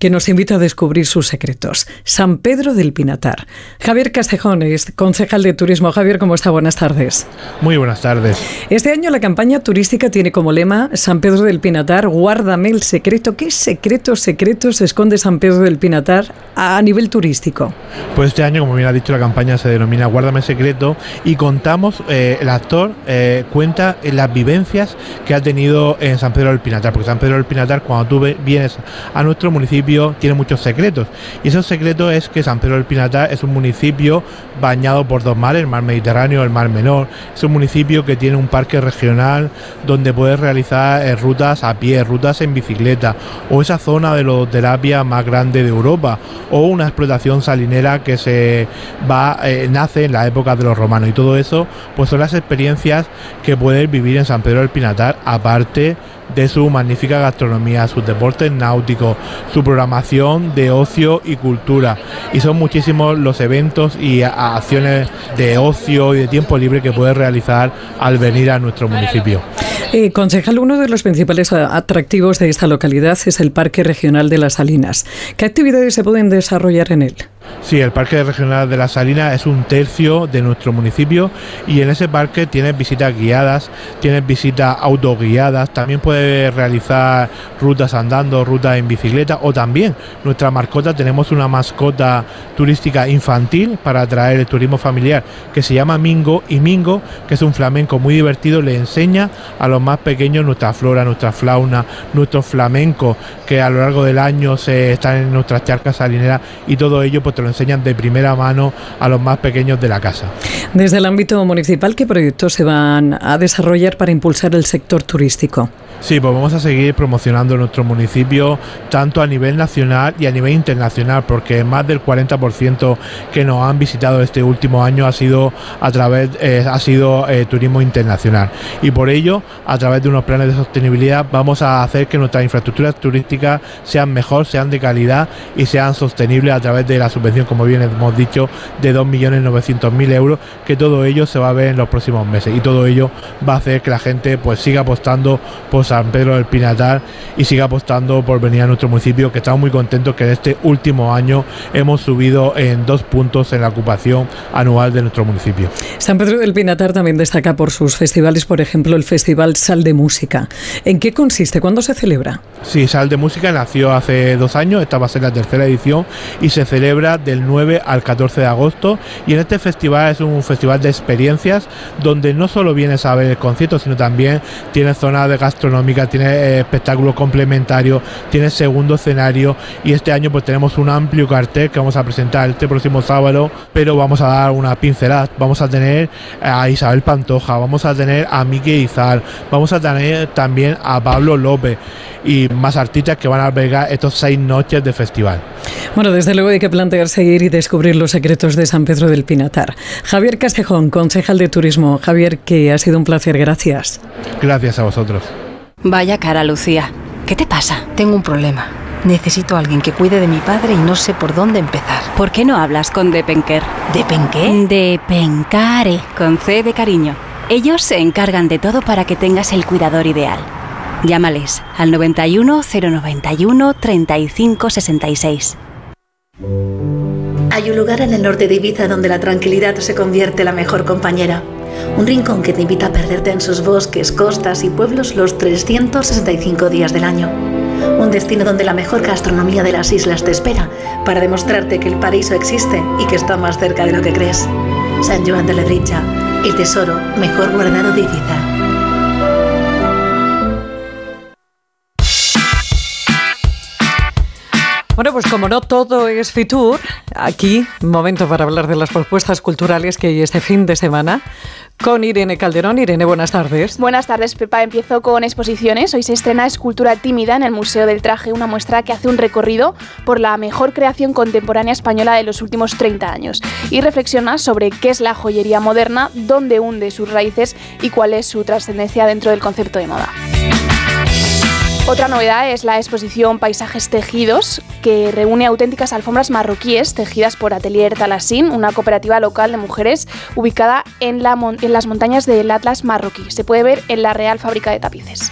que nos invita a descubrir sus secretos, San Pedro del Pinatar. Javier Castejón es concejal de turismo. Javier, ¿cómo está? Buenas tardes. Muy buenas tardes. Este año la campaña turística tiene como lema San Pedro del Pinatar, guárdame el secreto. ¿Qué secretos, secretos se esconde San Pedro del Pinatar a nivel turístico? Pues este año, como bien dicho, la campaña se denomina Guárdame Secreto y contamos, eh, el actor eh, cuenta las vivencias que ha tenido en San Pedro del Pinatar, porque San Pedro del Pinatar, cuando tú vienes a nuestro municipio, tiene muchos secretos. Y esos secretos es que San Pedro del Pinatar es un municipio bañado por dos mares, el mar Mediterráneo y el mar Menor. Es un municipio que tiene un parque regional donde puedes realizar eh, rutas a pie, rutas en bicicleta, o esa zona de lodoterapia más grande de Europa, o una explotación salinera que se va, eh, nace en la época de los romanos y todo eso, pues son las experiencias que puedes vivir en San Pedro del Pinatar, aparte de su magnífica gastronomía, sus deportes náuticos, su programación de ocio y cultura. Y son muchísimos los eventos y acciones de ocio y de tiempo libre que puedes realizar al venir a nuestro municipio. Eh, concejal, uno de los principales atractivos de esta localidad es el Parque Regional de las Salinas. ¿Qué actividades se pueden desarrollar en él? Sí, el Parque Regional de la Salina es un tercio de nuestro municipio y en ese parque tienes visitas guiadas, tienes visitas autoguiadas, también puedes realizar rutas andando, rutas en bicicleta o también nuestra mascota, tenemos una mascota turística infantil para atraer el turismo familiar que se llama Mingo y Mingo, que es un flamenco muy divertido, le enseña a los más pequeños nuestra flora, nuestra fauna, nuestros flamencos que a lo largo del año se están en nuestras charcas salineras y todo ello pues pues te lo enseñan de primera mano a los más pequeños de la casa. Desde el ámbito municipal, ¿qué proyectos se van a desarrollar para impulsar el sector turístico? Sí, pues vamos a seguir promocionando nuestro municipio tanto a nivel nacional y a nivel internacional, porque más del 40% que nos han visitado este último año ha sido a través eh, ha sido eh, turismo internacional y por ello a través de unos planes de sostenibilidad vamos a hacer que nuestras infraestructuras turísticas sean mejor, sean de calidad y sean sostenibles a través de la subvención, como bien hemos dicho, de 2.900.000 euros, que todo ello se va a ver en los próximos meses y todo ello va a hacer que la gente pues siga apostando por San Pedro del Pinatar y siga apostando por venir a nuestro municipio, que estamos muy contentos que en este último año hemos subido en dos puntos en la ocupación anual de nuestro municipio. San Pedro del Pinatar también destaca por sus festivales, por ejemplo, el Festival Sal de Música. ¿En qué consiste? ¿Cuándo se celebra? Sí, Sal de Música nació hace dos años, esta va a ser la tercera edición y se celebra del 9 al 14 de agosto. Y en este festival es un festival de experiencias donde no solo vienes a ver el concierto, sino también tiene zona de gastronómica, tiene eh, espectáculos complementarios, tiene segundo escenario y este año pues tenemos un amplio cartel que vamos a presentar este próximo sábado, pero vamos a dar una pincelada, vamos a tener a Isabel Pantoja, vamos a tener a Miki Izar, vamos a tener también a Pablo López y más artistas que van a albergar estos seis noches de festival. Bueno, desde luego hay que plantearse ir y descubrir los secretos de San Pedro del Pinatar. Javier Castejón, concejal de turismo. Javier, que ha sido un placer, gracias. Gracias a vosotros. Vaya cara, Lucía. ¿Qué te pasa? Tengo un problema. Necesito a alguien que cuide de mi padre y no sé por dónde empezar. ¿Por qué no hablas con Depenker? ¿Depenqué? Depencare, con C de cariño. Ellos se encargan de todo para que tengas el cuidador ideal. Llámales al 91 091 35 66. Hay un lugar en el norte de Ibiza donde la tranquilidad se convierte en la mejor compañera. Un rincón que te invita a perderte en sus bosques, costas y pueblos los 365 días del año. Un destino donde la mejor gastronomía de las islas te espera para demostrarte que el paraíso existe y que está más cerca de lo que crees. San Joan de Lebricha, el tesoro mejor guardado de Ibiza. Bueno, pues como no todo es Fitur, aquí momento para hablar de las propuestas culturales que hay este fin de semana con Irene Calderón. Irene, buenas tardes. Buenas tardes, Pepa. Empiezo con exposiciones. Hoy se estrena Escultura Tímida en el Museo del Traje, una muestra que hace un recorrido por la mejor creación contemporánea española de los últimos 30 años y reflexiona sobre qué es la joyería moderna, dónde hunde sus raíces y cuál es su trascendencia dentro del concepto de moda. Otra novedad es la exposición Paisajes Tejidos, que reúne auténticas alfombras marroquíes tejidas por Atelier Talassin, una cooperativa local de mujeres ubicada en, la en las montañas del Atlas marroquí. Se puede ver en la Real Fábrica de Tapices.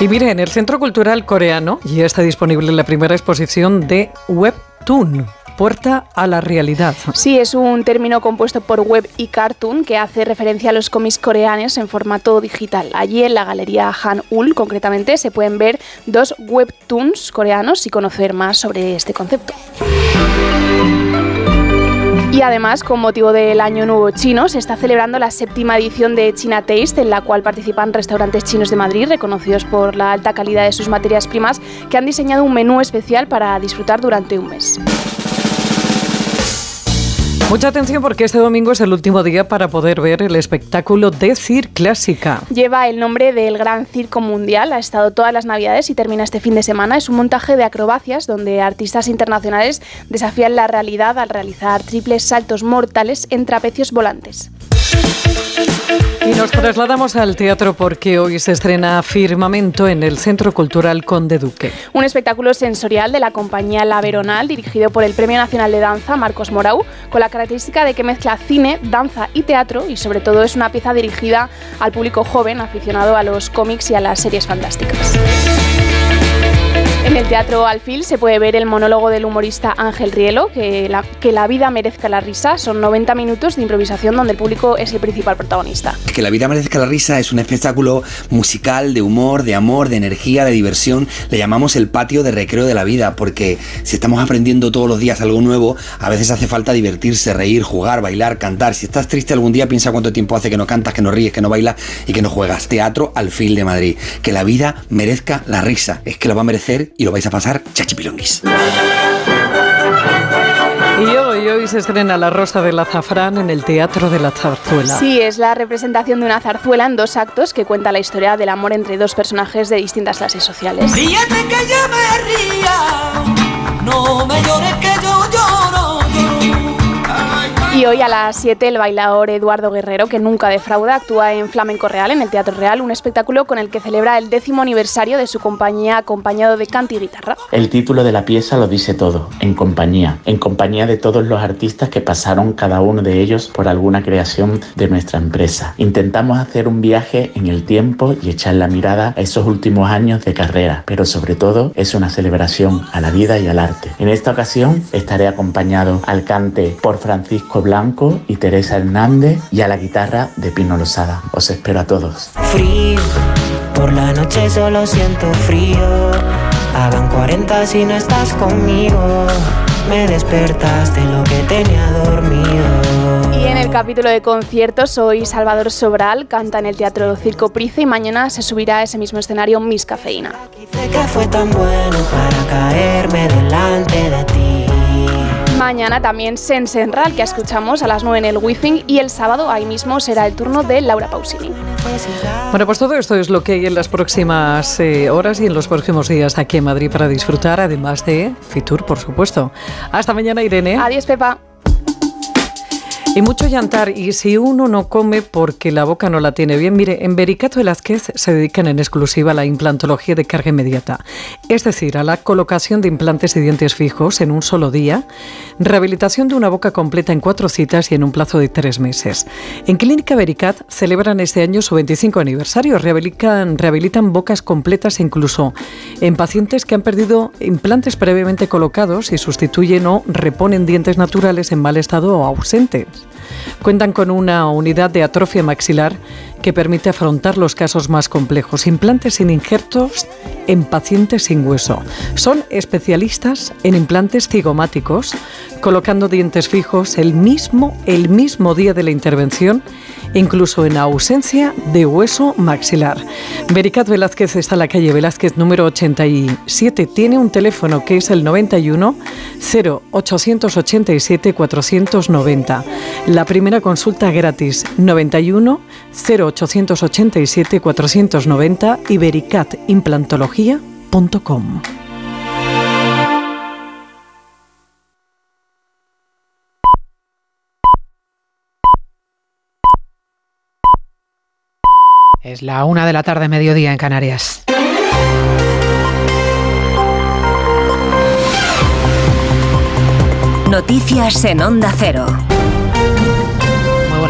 Y mire, en el Centro Cultural Coreano ya está disponible la primera exposición de Webtoon, puerta a la realidad. Sí, es un término compuesto por web y cartoon que hace referencia a los cómics coreanos en formato digital. Allí en la galería Han-ul, concretamente, se pueden ver dos webtoons coreanos y conocer más sobre este concepto. Y además, con motivo del Año Nuevo Chino, se está celebrando la séptima edición de China Taste, en la cual participan restaurantes chinos de Madrid, reconocidos por la alta calidad de sus materias primas, que han diseñado un menú especial para disfrutar durante un mes. Mucha atención porque este domingo es el último día para poder ver el espectáculo de Cir Clásica. Lleva el nombre del Gran Circo Mundial, ha estado todas las navidades y termina este fin de semana. Es un montaje de acrobacias donde artistas internacionales desafían la realidad al realizar triples saltos mortales en trapecios volantes. Y nos trasladamos al teatro porque hoy se estrena Firmamento en el Centro Cultural Conde Duque. Un espectáculo sensorial de la compañía La Veronal, dirigido por el Premio Nacional de Danza, Marcos Morau, con la característica de que mezcla cine, danza y teatro y sobre todo es una pieza dirigida al público joven aficionado a los cómics y a las series fantásticas. En el Teatro Alfil se puede ver el monólogo del humorista Ángel Rielo, que la, que la vida merezca la risa. Son 90 minutos de improvisación donde el público es el principal protagonista. Que la vida merezca la risa es un espectáculo musical de humor, de amor, de energía, de diversión. Le llamamos el patio de recreo de la vida, porque si estamos aprendiendo todos los días algo nuevo, a veces hace falta divertirse, reír, jugar, bailar, cantar. Si estás triste algún día, piensa cuánto tiempo hace que no cantas, que no ríes, que no bailas y que no juegas. Teatro Alfil de Madrid. Que la vida merezca la risa. Es que lo va a merecer y lo vais a pasar chachipilonguis. Y hoy, hoy se estrena La Rosa del Azafrán en el Teatro de la Zarzuela. Sí, es la representación de una zarzuela en dos actos que cuenta la historia del amor entre dos personajes de distintas clases sociales. Ríete que yo me ría, no me llores que yo lloro. Y hoy a las 7 el bailador Eduardo Guerrero, que nunca defrauda, actúa en Flamenco Real, en el Teatro Real, un espectáculo con el que celebra el décimo aniversario de su compañía acompañado de canto y guitarra. El título de la pieza lo dice todo, en compañía, en compañía de todos los artistas que pasaron cada uno de ellos por alguna creación de nuestra empresa. Intentamos hacer un viaje en el tiempo y echar la mirada a esos últimos años de carrera, pero sobre todo es una celebración a la vida y al arte. En esta ocasión estaré acompañado al cante por Francisco Blanco y Teresa Hernández y a la guitarra de Pino Losada. Os espero a todos. Frío, por la noche solo siento frío. Hagan 40 si no estás conmigo. Me despertaste lo que tenía dormido. Y en el capítulo de conciertos, hoy Salvador Sobral canta en el Teatro Circo Price y mañana se subirá a ese mismo escenario Miss Cafeína. Que fue tan bueno para caerme delante de ti. Mañana también Sensenral, que escuchamos a las 9 en el Wizzing, y el sábado ahí mismo será el turno de Laura Pausini. Bueno, pues todo esto es lo que hay en las próximas eh, horas y en los próximos días aquí en Madrid para disfrutar, además de Fitur, por supuesto. Hasta mañana, Irene. Adiós, Pepa. Y mucho llantar, y si uno no come porque la boca no la tiene bien, mire, en Vericato Velázquez se dedican en exclusiva a la implantología de carga inmediata, es decir, a la colocación de implantes y dientes fijos en un solo día, rehabilitación de una boca completa en cuatro citas y en un plazo de tres meses. En Clínica Vericat celebran este año su 25 aniversario, rehabilitan bocas completas incluso en pacientes que han perdido implantes previamente colocados y sustituyen o reponen dientes naturales en mal estado o ausentes. Cuentan con una unidad de atrofia maxilar que permite afrontar los casos más complejos, implantes sin injertos en pacientes sin hueso. Son especialistas en implantes cigomáticos, colocando dientes fijos el mismo, el mismo día de la intervención, incluso en ausencia de hueso maxilar. Vericat Velázquez está en la calle Velázquez número 87. Tiene un teléfono que es el 91 0887 490. La primera consulta gratis 91 0887 490 y vericatimplantología.com. Es la una de la tarde, mediodía en Canarias. Noticias en Onda Cero.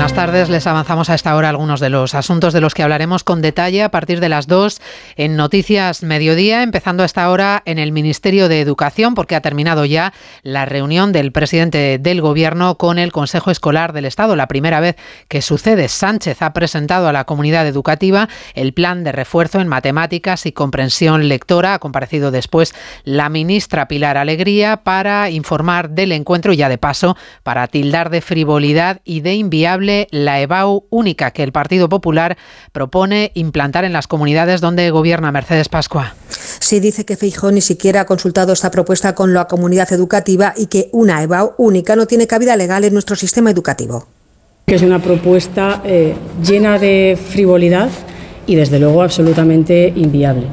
Buenas tardes. Les avanzamos a esta hora algunos de los asuntos de los que hablaremos con detalle a partir de las 2 en Noticias Mediodía, empezando a esta hora en el Ministerio de Educación, porque ha terminado ya la reunión del presidente del Gobierno con el Consejo Escolar del Estado. La primera vez que sucede, Sánchez ha presentado a la comunidad educativa el plan de refuerzo en matemáticas y comprensión lectora. Ha comparecido después la ministra Pilar Alegría para informar del encuentro y ya de paso para tildar de frivolidad y de inviable la EBAU única que el Partido Popular propone implantar en las comunidades donde gobierna Mercedes Pascua. Sí dice que Feijóo ni siquiera ha consultado esta propuesta con la comunidad educativa y que una EBAU única no tiene cabida legal en nuestro sistema educativo. Que es una propuesta eh, llena de frivolidad y desde luego absolutamente inviable.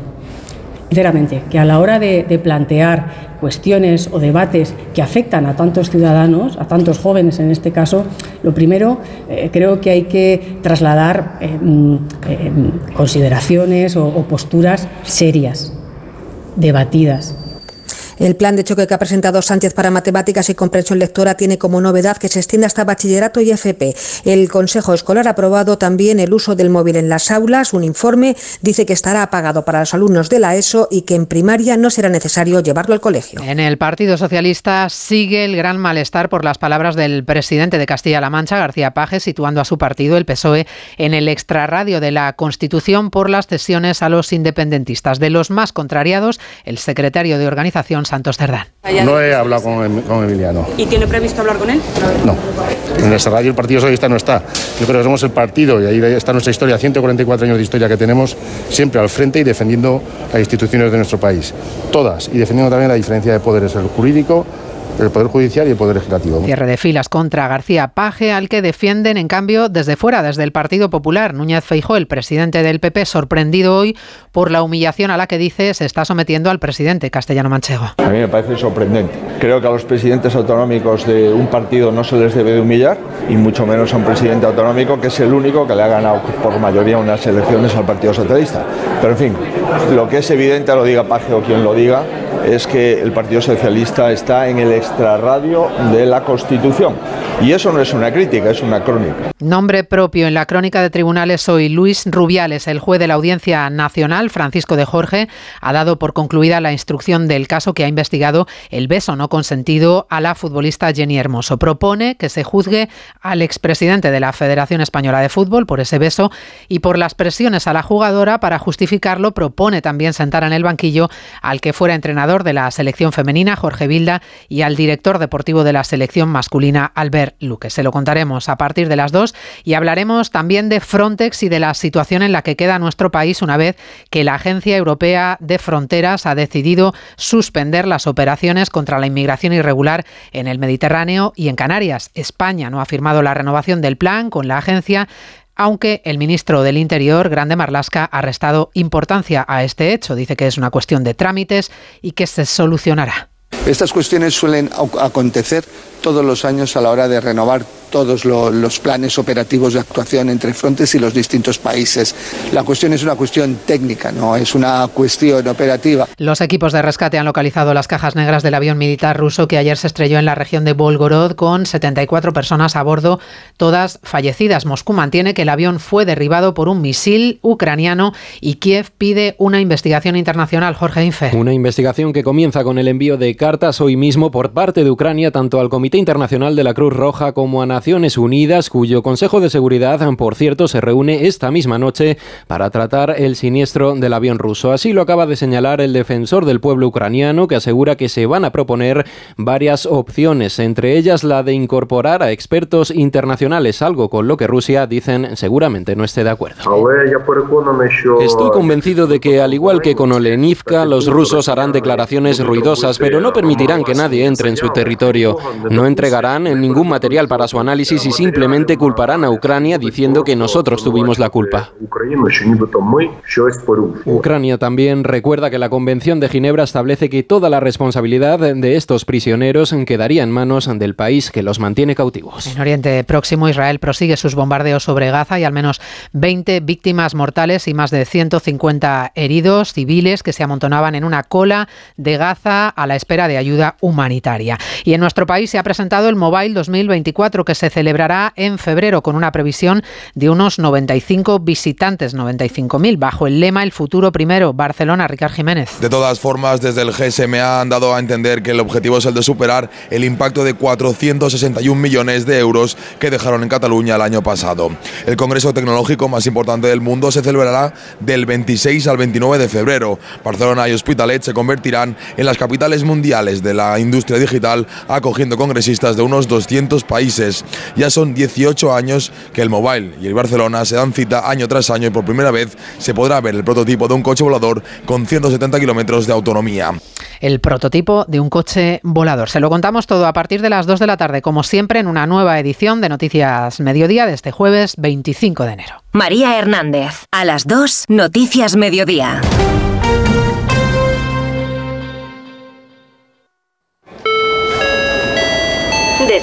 Sinceramente, que a la hora de, de plantear cuestiones o debates que afectan a tantos ciudadanos, a tantos jóvenes en este caso, lo primero eh, creo que hay que trasladar eh, eh, consideraciones o, o posturas serias, debatidas. El plan de choque que ha presentado Sánchez para matemáticas y comprensión lectora tiene como novedad que se extiende hasta bachillerato y FP. El Consejo Escolar ha aprobado también el uso del móvil en las aulas. Un informe dice que estará apagado para los alumnos de la ESO y que en primaria no será necesario llevarlo al colegio. En el Partido Socialista sigue el gran malestar por las palabras del presidente de Castilla-La Mancha, García Paje, situando a su partido, el PSOE, en el extrarradio de la Constitución por las cesiones a los independentistas. De los más contrariados, el secretario de organización Santos Cerdán. No he hablado con, con, Emiliano. ¿Y tiene previsto hablar con él? No. En esa radio el Partido Socialista no está. Yo creo que somos el partido, y ahí está nuestra historia, 144 años de historia que tenemos, siempre al frente y defendiendo las instituciones de nuestro país. Todas. Y defendiendo también la diferencia de poderes, el jurídico, el Poder Judicial y el Poder Legislativo. Cierre de filas contra García Paje, al que defienden, en cambio, desde fuera, desde el Partido Popular. Núñez Feijó, el presidente del PP, sorprendido hoy por la humillación a la que dice se está sometiendo al presidente castellano manchego. A mí me parece sorprendente. Creo que a los presidentes autonómicos de un partido no se les debe de humillar, y mucho menos a un presidente autonómico que es el único que le ha ganado por mayoría unas elecciones al Partido Socialista. Pero en fin, lo que es evidente, lo diga Paje o quien lo diga, es que el Partido Socialista está en el extrarradio de la Constitución. Y eso no es una crítica, es una crónica. Nombre propio en la crónica de tribunales hoy, Luis Rubiales, el juez de la Audiencia Nacional, Francisco de Jorge, ha dado por concluida la instrucción del caso que ha investigado el beso no consentido a la futbolista Jenny Hermoso. Propone que se juzgue al expresidente de la Federación Española de Fútbol por ese beso y por las presiones a la jugadora para justificarlo. Propone también sentar en el banquillo al que fuera entrenador de la selección femenina, Jorge Vilda, y al director deportivo de la selección masculina, Albert Luque. Se lo contaremos a partir de las dos y hablaremos también de Frontex y de la situación en la que queda nuestro país una vez que la Agencia Europea de Fronteras ha decidido suspender las operaciones contra la inmigración irregular en el Mediterráneo y en Canarias. España no ha firmado la renovación del plan con la agencia aunque el ministro del Interior, Grande Marlasca, ha restado importancia a este hecho. Dice que es una cuestión de trámites y que se solucionará. Estas cuestiones suelen acontecer todos los años a la hora de renovar todos los planes operativos de actuación entre frontes y los distintos países. La cuestión es una cuestión técnica, no es una cuestión operativa. Los equipos de rescate han localizado las cajas negras del avión militar ruso que ayer se estrelló en la región de Volgorod con 74 personas a bordo, todas fallecidas. Moscú mantiene que el avión fue derribado por un misil ucraniano y Kiev pide una investigación internacional. Jorge Infe. Una investigación que comienza con el envío de cartas hoy mismo por parte de Ucrania tanto al Comité Internacional de la Cruz Roja como a Naciones Unidas, cuyo Consejo de Seguridad, por cierto, se reúne esta misma noche para tratar el siniestro del avión ruso. Así lo acaba de señalar el defensor del pueblo ucraniano, que asegura que se van a proponer varias opciones, entre ellas la de incorporar a expertos internacionales, algo con lo que Rusia, dicen, seguramente no esté de acuerdo. Estoy convencido de que, al igual que con Olenivka, los rusos harán declaraciones ruidosas, pero no permitirán que nadie entre en su territorio. Entregarán ningún material para su análisis y simplemente culparán a Ucrania diciendo que nosotros tuvimos la culpa. Ucrania también recuerda que la Convención de Ginebra establece que toda la responsabilidad de estos prisioneros quedaría en manos del país que los mantiene cautivos. En Oriente Próximo, Israel prosigue sus bombardeos sobre Gaza y al menos 20 víctimas mortales y más de 150 heridos civiles que se amontonaban en una cola de Gaza a la espera de ayuda humanitaria. Y en nuestro país se ha presentado el Mobile 2024 que se celebrará en febrero con una previsión de unos 95 visitantes, 95.000, bajo el lema El futuro primero, Barcelona, Ricard Jiménez. De todas formas, desde el GSMA han dado a entender que el objetivo es el de superar el impacto de 461 millones de euros que dejaron en Cataluña el año pasado. El Congreso Tecnológico más importante del mundo se celebrará del 26 al 29 de febrero. Barcelona y Hospitalet se convertirán en las capitales mundiales de la industria digital, acogiendo congresistas de unos 200 países. Ya son 18 años que el Mobile y el Barcelona se dan cita año tras año y por primera vez se podrá ver el prototipo de un coche volador con 170 kilómetros de autonomía. El prototipo de un coche volador. Se lo contamos todo a partir de las 2 de la tarde, como siempre, en una nueva edición de Noticias Mediodía de este jueves 25 de enero. María Hernández, a las 2, Noticias Mediodía.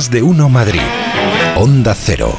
Más de uno Madrid. Onda Cero.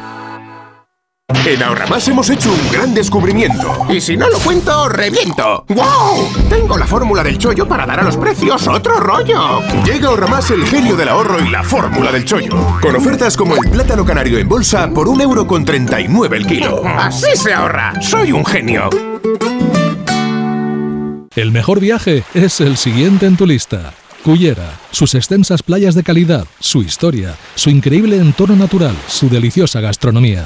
En Ahorramás hemos hecho un gran descubrimiento. Y si no lo cuento, reviento. ¡Wow! Tengo la fórmula del chollo para dar a los precios otro rollo. Llega Ahorramás el genio del ahorro y la fórmula del chollo. Con ofertas como el plátano canario en bolsa por un euro con 39 el kilo. Así se ahorra. Soy un genio. El mejor viaje es el siguiente en tu lista. Cullera, sus extensas playas de calidad, su historia, su increíble entorno natural, su deliciosa gastronomía.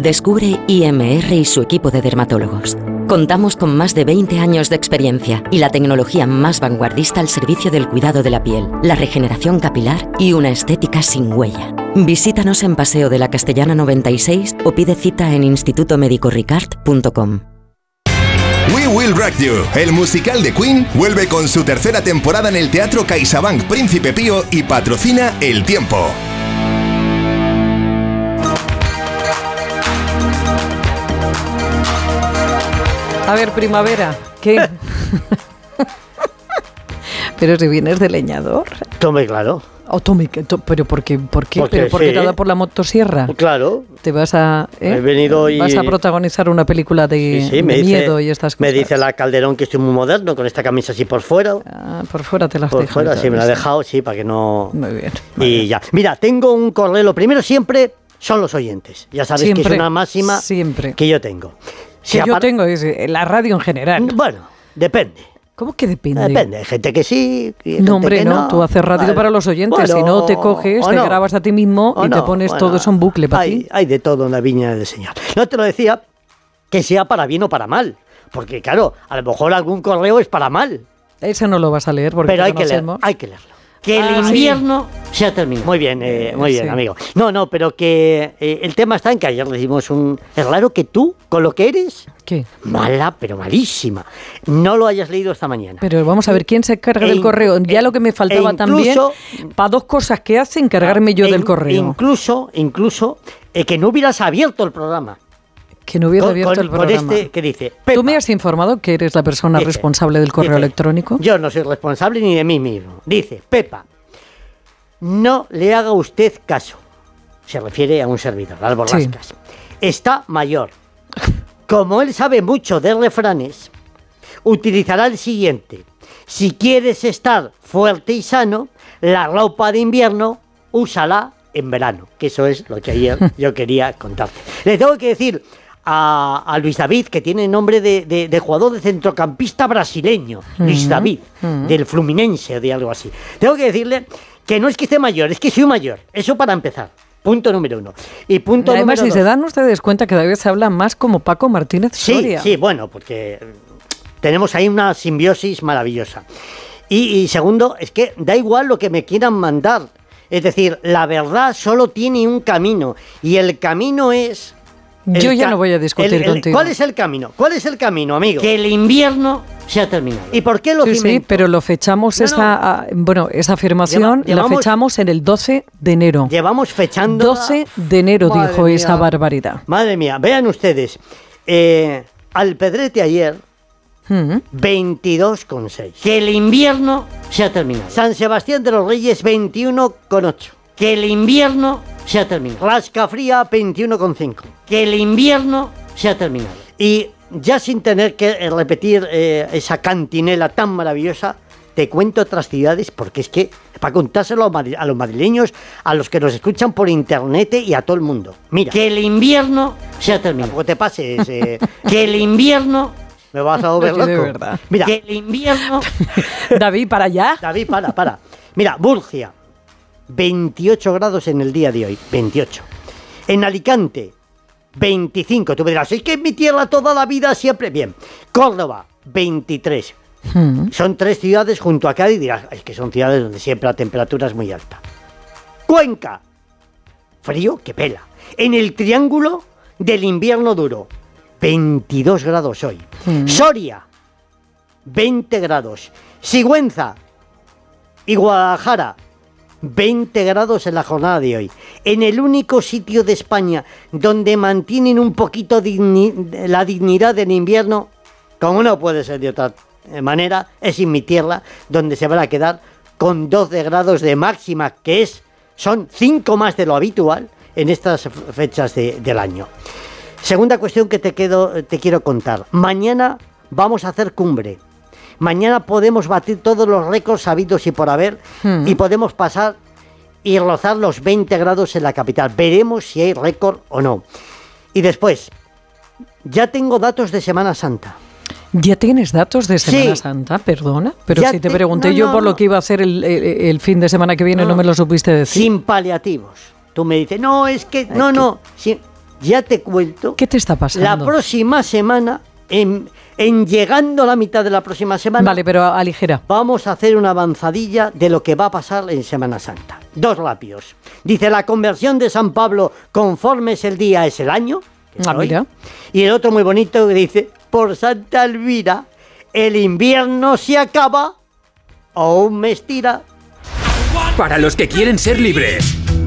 Descubre IMR y su equipo de dermatólogos. Contamos con más de 20 años de experiencia y la tecnología más vanguardista al servicio del cuidado de la piel, la regeneración capilar y una estética sin huella. Visítanos en Paseo de la Castellana 96 o pide cita en institutomedicoricard.com. We Will Rock You, el musical de Queen, vuelve con su tercera temporada en el Teatro CaixaBank Príncipe Pío y patrocina El Tiempo. A ver, primavera, ¿qué? <laughs> Pero si vienes de leñador. Tome, claro. O tome, que to- pero ¿por qué? ¿Por qué? Porque ¿Pero porque sí. te ha dado por la motosierra? Claro. Te vas a ¿eh? He venido y- vas a protagonizar una película de, Sí, sí, de me dice, miedo y estas me cosas. dice la Calderón que estoy muy moderno con esta camisa así por fuera. Ah, por fuera te las Por dejo y fuera, sí, me la eso. dejado, sí, para que no... Muy bien. Y ya. Mira, tengo un correo. Lo primero siempre son los oyentes. Ya sabes que es una máxima siempre. que yo tengo. Que yo tengo es, la radio en general. Bueno, depende. ¿Cómo que depende? Depende. Hay gente que sí. No, hombre, que no. Tú haces radio Vale. para los oyentes. si Bueno, no, te coges, te no. grabas a ti mismo O y te pones bueno, todo eso en bucle para hay, ti. hay de todo en la viña del Señor. No te lo decía que sea para bien o para mal. Porque, claro, a lo mejor algún correo es para mal. Ese no lo vas a leer porque Pero hay que, leer, hay que leerlo. Que el Ah, sí. invierno se ha terminado. Muy bien, eh, muy bien, sí. amigo. No, no, pero que eh, el tema está en que ayer le dimos un... Es raro que tú, con lo que eres... ¿Qué? Mala, pero malísima. No lo hayas leído esta mañana. Pero vamos a ver quién se encarga E del in- correo. Ya lo que me faltaba e también, incluso- para dos cosas que hace, encargarme yo E del correo. Incluso, incluso, eh, que no hubieras abierto el programa. Que no hubiera con- abierto con- el con programa. este que dice, ¿Tú me has informado que eres la persona Dice, responsable del correo dice, electrónico? Yo no soy responsable ni de mí mismo. Dice, Pepa, no le haga usted caso. Se refiere a un servidor, al Borrascas. Está mayor. Como él sabe mucho de refranes, utilizará el siguiente. Si quieres estar fuerte y sano, la ropa de invierno úsala en verano. Que eso es lo que ayer <laughs> yo quería contarte. Le tengo que decir a, a Luis David, que tiene nombre de, de- de jugador de centrocampista brasileño. Luis David, del Fluminense o de algo así. Tengo que decirle que no es que esté mayor, es que soy mayor. Eso para empezar. Punto número uno. Y punto Además, número si se dan ustedes cuenta que vez se habla más como Paco Martínez Sí, Soria. sí, bueno, porque tenemos ahí una simbiosis maravillosa. Y, y segundo, es que da igual lo que me quieran mandar. Es decir, la verdad solo tiene un camino. Y el camino es. Yo ya no voy a discutir el- el- contigo. ¿Cuál es el camino? ¿Cuál es el camino, amigo? Que el invierno se ha terminado. ¿Y por qué lo Sí, sí, pero lo fechamos No, no. ah, bueno, esa afirmación Lleva- la fechamos en el 12 de enero. Llevamos fechando. 12 de enero Madre dijo esa barbaridad. Madre mía, vean ustedes. eh, al Pedrete ayer, Mm. 22,6. Que el invierno se ha terminado. San Sebastián de los Reyes 21,8. Que el invierno se ha terminado. Rasca Fría 21,5. Que el invierno se ha terminado. Y ya sin tener que eh, repetir eh, esa cantinela tan maravillosa, te cuento otras ciudades porque es que para contárselo a, los madrileños, a los que nos escuchan por internet y a todo el mundo. Mira, que el invierno se ha terminado. Tampoco te pases. eh, <laughs> que el invierno me vas a volver de loco. verdad. Mira, que el invierno. <laughs> David, para allá. David, para, para. Mira, Murcia, 28 grados en el día de hoy. 28. En Alicante, 25. Tú me dirás, es que en mi tierra toda la vida siempre. Bien. Córdoba, 23. Hmm. Son tres ciudades junto a Cádiz. Dirás, es que son ciudades donde siempre la temperatura es muy alta. Cuenca, frío que pela. En el triángulo del invierno duro, 22 grados hoy. Soria, 20 grados. Sigüenza y Guadalajara, 20 grados en la jornada de hoy. En el único sitio de España donde mantienen un poquito la dignidad del invierno, como no puede ser de otra manera, es en mi tierra, donde se van a quedar con 12 grados de máxima, que es, son 5 más de lo habitual en estas fechas de- del año. Segunda cuestión que te, quedo, te quiero contar. Mañana vamos a hacer cumbre. Mañana podemos batir todos los récords sabidos y por haber Hmm. y podemos pasar y rozar los 20 grados en la capital. Veremos si hay récord o no. Y después, ya tengo datos de Semana Santa. ¿Ya tienes datos de Semana Sí. Santa? Perdona. Pero Ya si te, te- pregunté no, yo no, por no. lo que iba a hacer el, el- el fin de semana que viene, no, me lo supiste decir. Sin paliativos. Tú me dices, no, es que, no, no, ya te cuento. ¿Qué te está pasando? La próxima semana, en, en llegando a la mitad de la próxima semana. Vale, pero aligera. Vamos a hacer una avanzadilla de lo que va a pasar en Semana Santa. Dos rápidos. Dice la conversión de San Pablo conforme es el día es el año. es Ah, hoy. mira. Y el otro muy bonito que dice, por Santa Elvira, el invierno se acaba o un mes tira. Para los que quieren ser libres.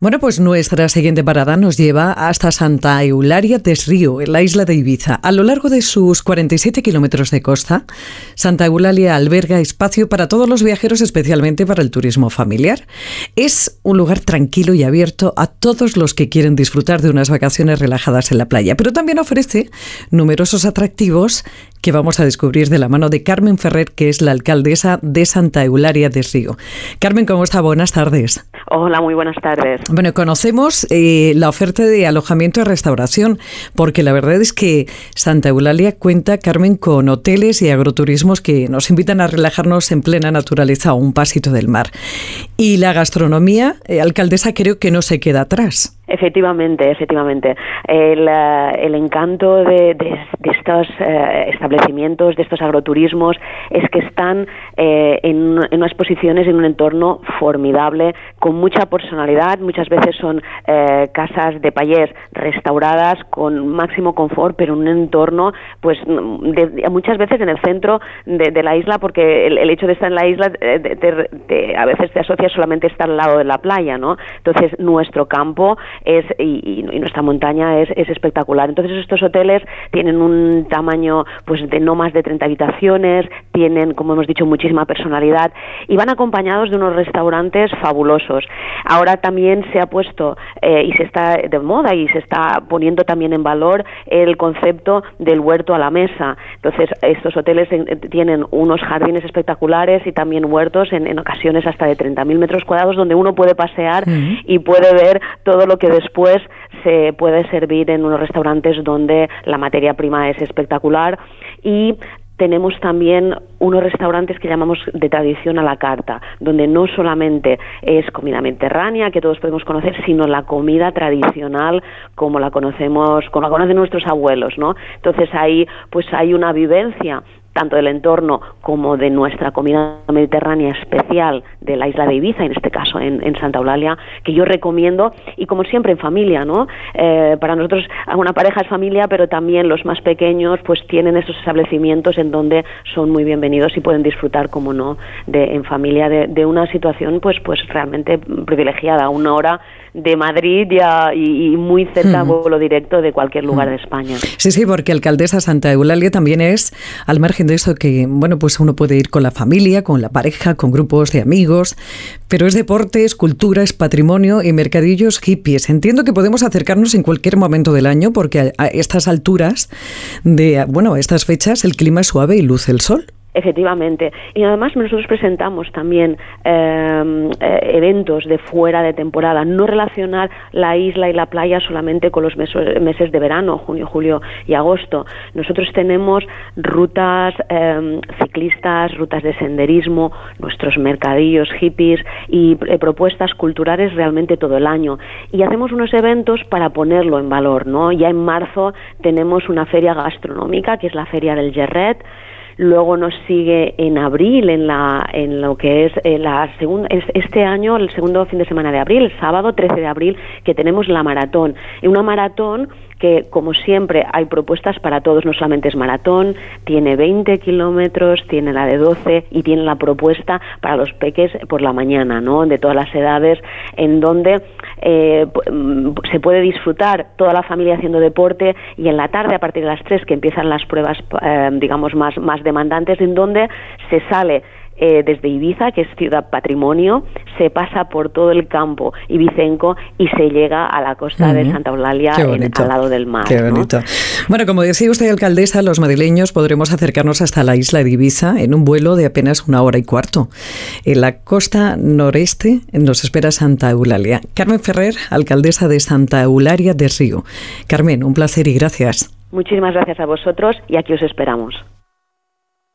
Bueno, pues nuestra siguiente parada nos lleva hasta Santa Eularia des Río, en la isla de Ibiza. A lo largo de sus 47 kilómetros de costa, Santa Eulalia alberga espacio para todos los viajeros, especialmente para el turismo familiar. Es un lugar tranquilo y abierto a todos los que quieren disfrutar de unas vacaciones relajadas en la playa, pero también ofrece numerosos atractivos que vamos a descubrir de la mano de Carmen Ferrer, que es la alcaldesa de Santa Eularia des Río. Carmen, ¿cómo está? Buenas tardes. Hola, muy buenas tardes. Bueno, conocemos eh, la oferta de alojamiento y restauración, porque la verdad es que Santa Eulalia cuenta, Carmen, con hoteles y agroturismos que nos invitan a relajarnos en plena naturaleza a un pasito del mar. Y la gastronomía, eh, alcaldesa, creo que no se queda atrás. Efectivamente, efectivamente. El, eh, el encanto de, de- estos eh, establecimientos, de estos agroturismos, es que están eh, en, en unas posiciones, en un entorno formidable, con mucha personalidad. Muchas veces son eh, casas de payés restauradas con máximo confort, pero en un entorno, pues de- muchas veces en el centro de, la isla, porque el, el hecho de estar en la isla eh, te- te- a veces te asocia solamente estar al lado de la playa, ¿no? Entonces nuestro campo es y, y- nuestra montaña es, es espectacular. Entonces estos hoteles tienen un tamaño pues de no más de 30 habitaciones, tienen, como hemos dicho, muchísima personalidad y van acompañados de unos restaurantes fabulosos. Ahora también se ha puesto eh, y se está de moda y se está poniendo también en valor el concepto del huerto a la mesa. Entonces estos hoteles tienen unos jardines espectaculares y también huertos en, en ocasiones hasta de 30.000 metros cuadrados donde uno puede pasear y puede ver todo lo que después se puede servir en unos restaurantes donde la materia prima es espectacular y tenemos también unos restaurantes que llamamos de tradición a la carta, donde no solamente es comida mediterránea que todos podemos conocer, sino la comida tradicional como la conocemos, como la conocen nuestros abuelos, ¿no? Entonces ahí pues hay una vivencia tanto del entorno como de nuestra comida mediterránea especial de la isla de Ibiza, en este caso en, en Santa Eulalia, que yo recomiendo y como siempre en familia, ¿no? Eh, para nosotros una pareja es familia, pero también los más pequeños pues tienen esos establecimientos en donde son muy bienvenidos y pueden disfrutar, como no, de, en familia de, de una situación pues, pues realmente privilegiada, una hora de Madrid ya, y, y muy cerca, Ujú. vuelo directo de cualquier lugar de España. Sí, sí, porque alcaldesa Santa Eulalia también es, al margen de eso, que bueno, pues uno puede ir con la familia, con la pareja, con grupos de amigos, pero es deporte, es cultura, es patrimonio y mercadillos hippies. Entiendo que podemos acercarnos en cualquier momento del año porque a, a estas alturas de, bueno, a estas fechas el clima es suave y luce el sol. Efectivamente. Y además nosotros presentamos también eh, eh, eventos de fuera de temporada, no relacionar la isla y la playa solamente con los meses de verano, junio, julio y agosto. Nosotros tenemos rutas eh, ciclistas, rutas de senderismo, nuestros mercadillos hippies y eh, propuestas culturales realmente todo el año. Y hacemos unos eventos para ponerlo en valor, ¿no? Ya en marzo tenemos una feria gastronómica, que es la Feria del Gerret, Luego nos sigue en abril, en, la, en lo que es eh, la segunda, es- este año, el segundo fin de semana de abril, el sábado 13 de abril, que tenemos la maratón. Una maratón que, como siempre, hay propuestas para todos, no solamente es maratón, tiene 20 kilómetros, tiene la de 12 y tiene la propuesta para los peques por la mañana, ¿no? De todas las edades, en donde eh, mm, se puede disfrutar toda la familia haciendo deporte y en la tarde, a partir de las 3, que empiezan las pruebas, eh, digamos, más, más demandantes, en donde se sale eh, desde Ibiza, que es ciudad patrimonio, se pasa por todo el campo ibicenco y se llega a la costa de. Santa Eulalia en- al lado del mar. Qué ¿no? bonito. Bueno, como decía usted, alcaldesa, los madrileños podremos acercarnos hasta la isla de Ibiza en un vuelo de apenas una hora y cuarto. En la costa noreste nos espera Santa Eulalia. Carmen Ferrer, alcaldesa de Santa Eulalia de Río. Carmen, un placer y gracias. Muchísimas gracias a vosotros y aquí os esperamos.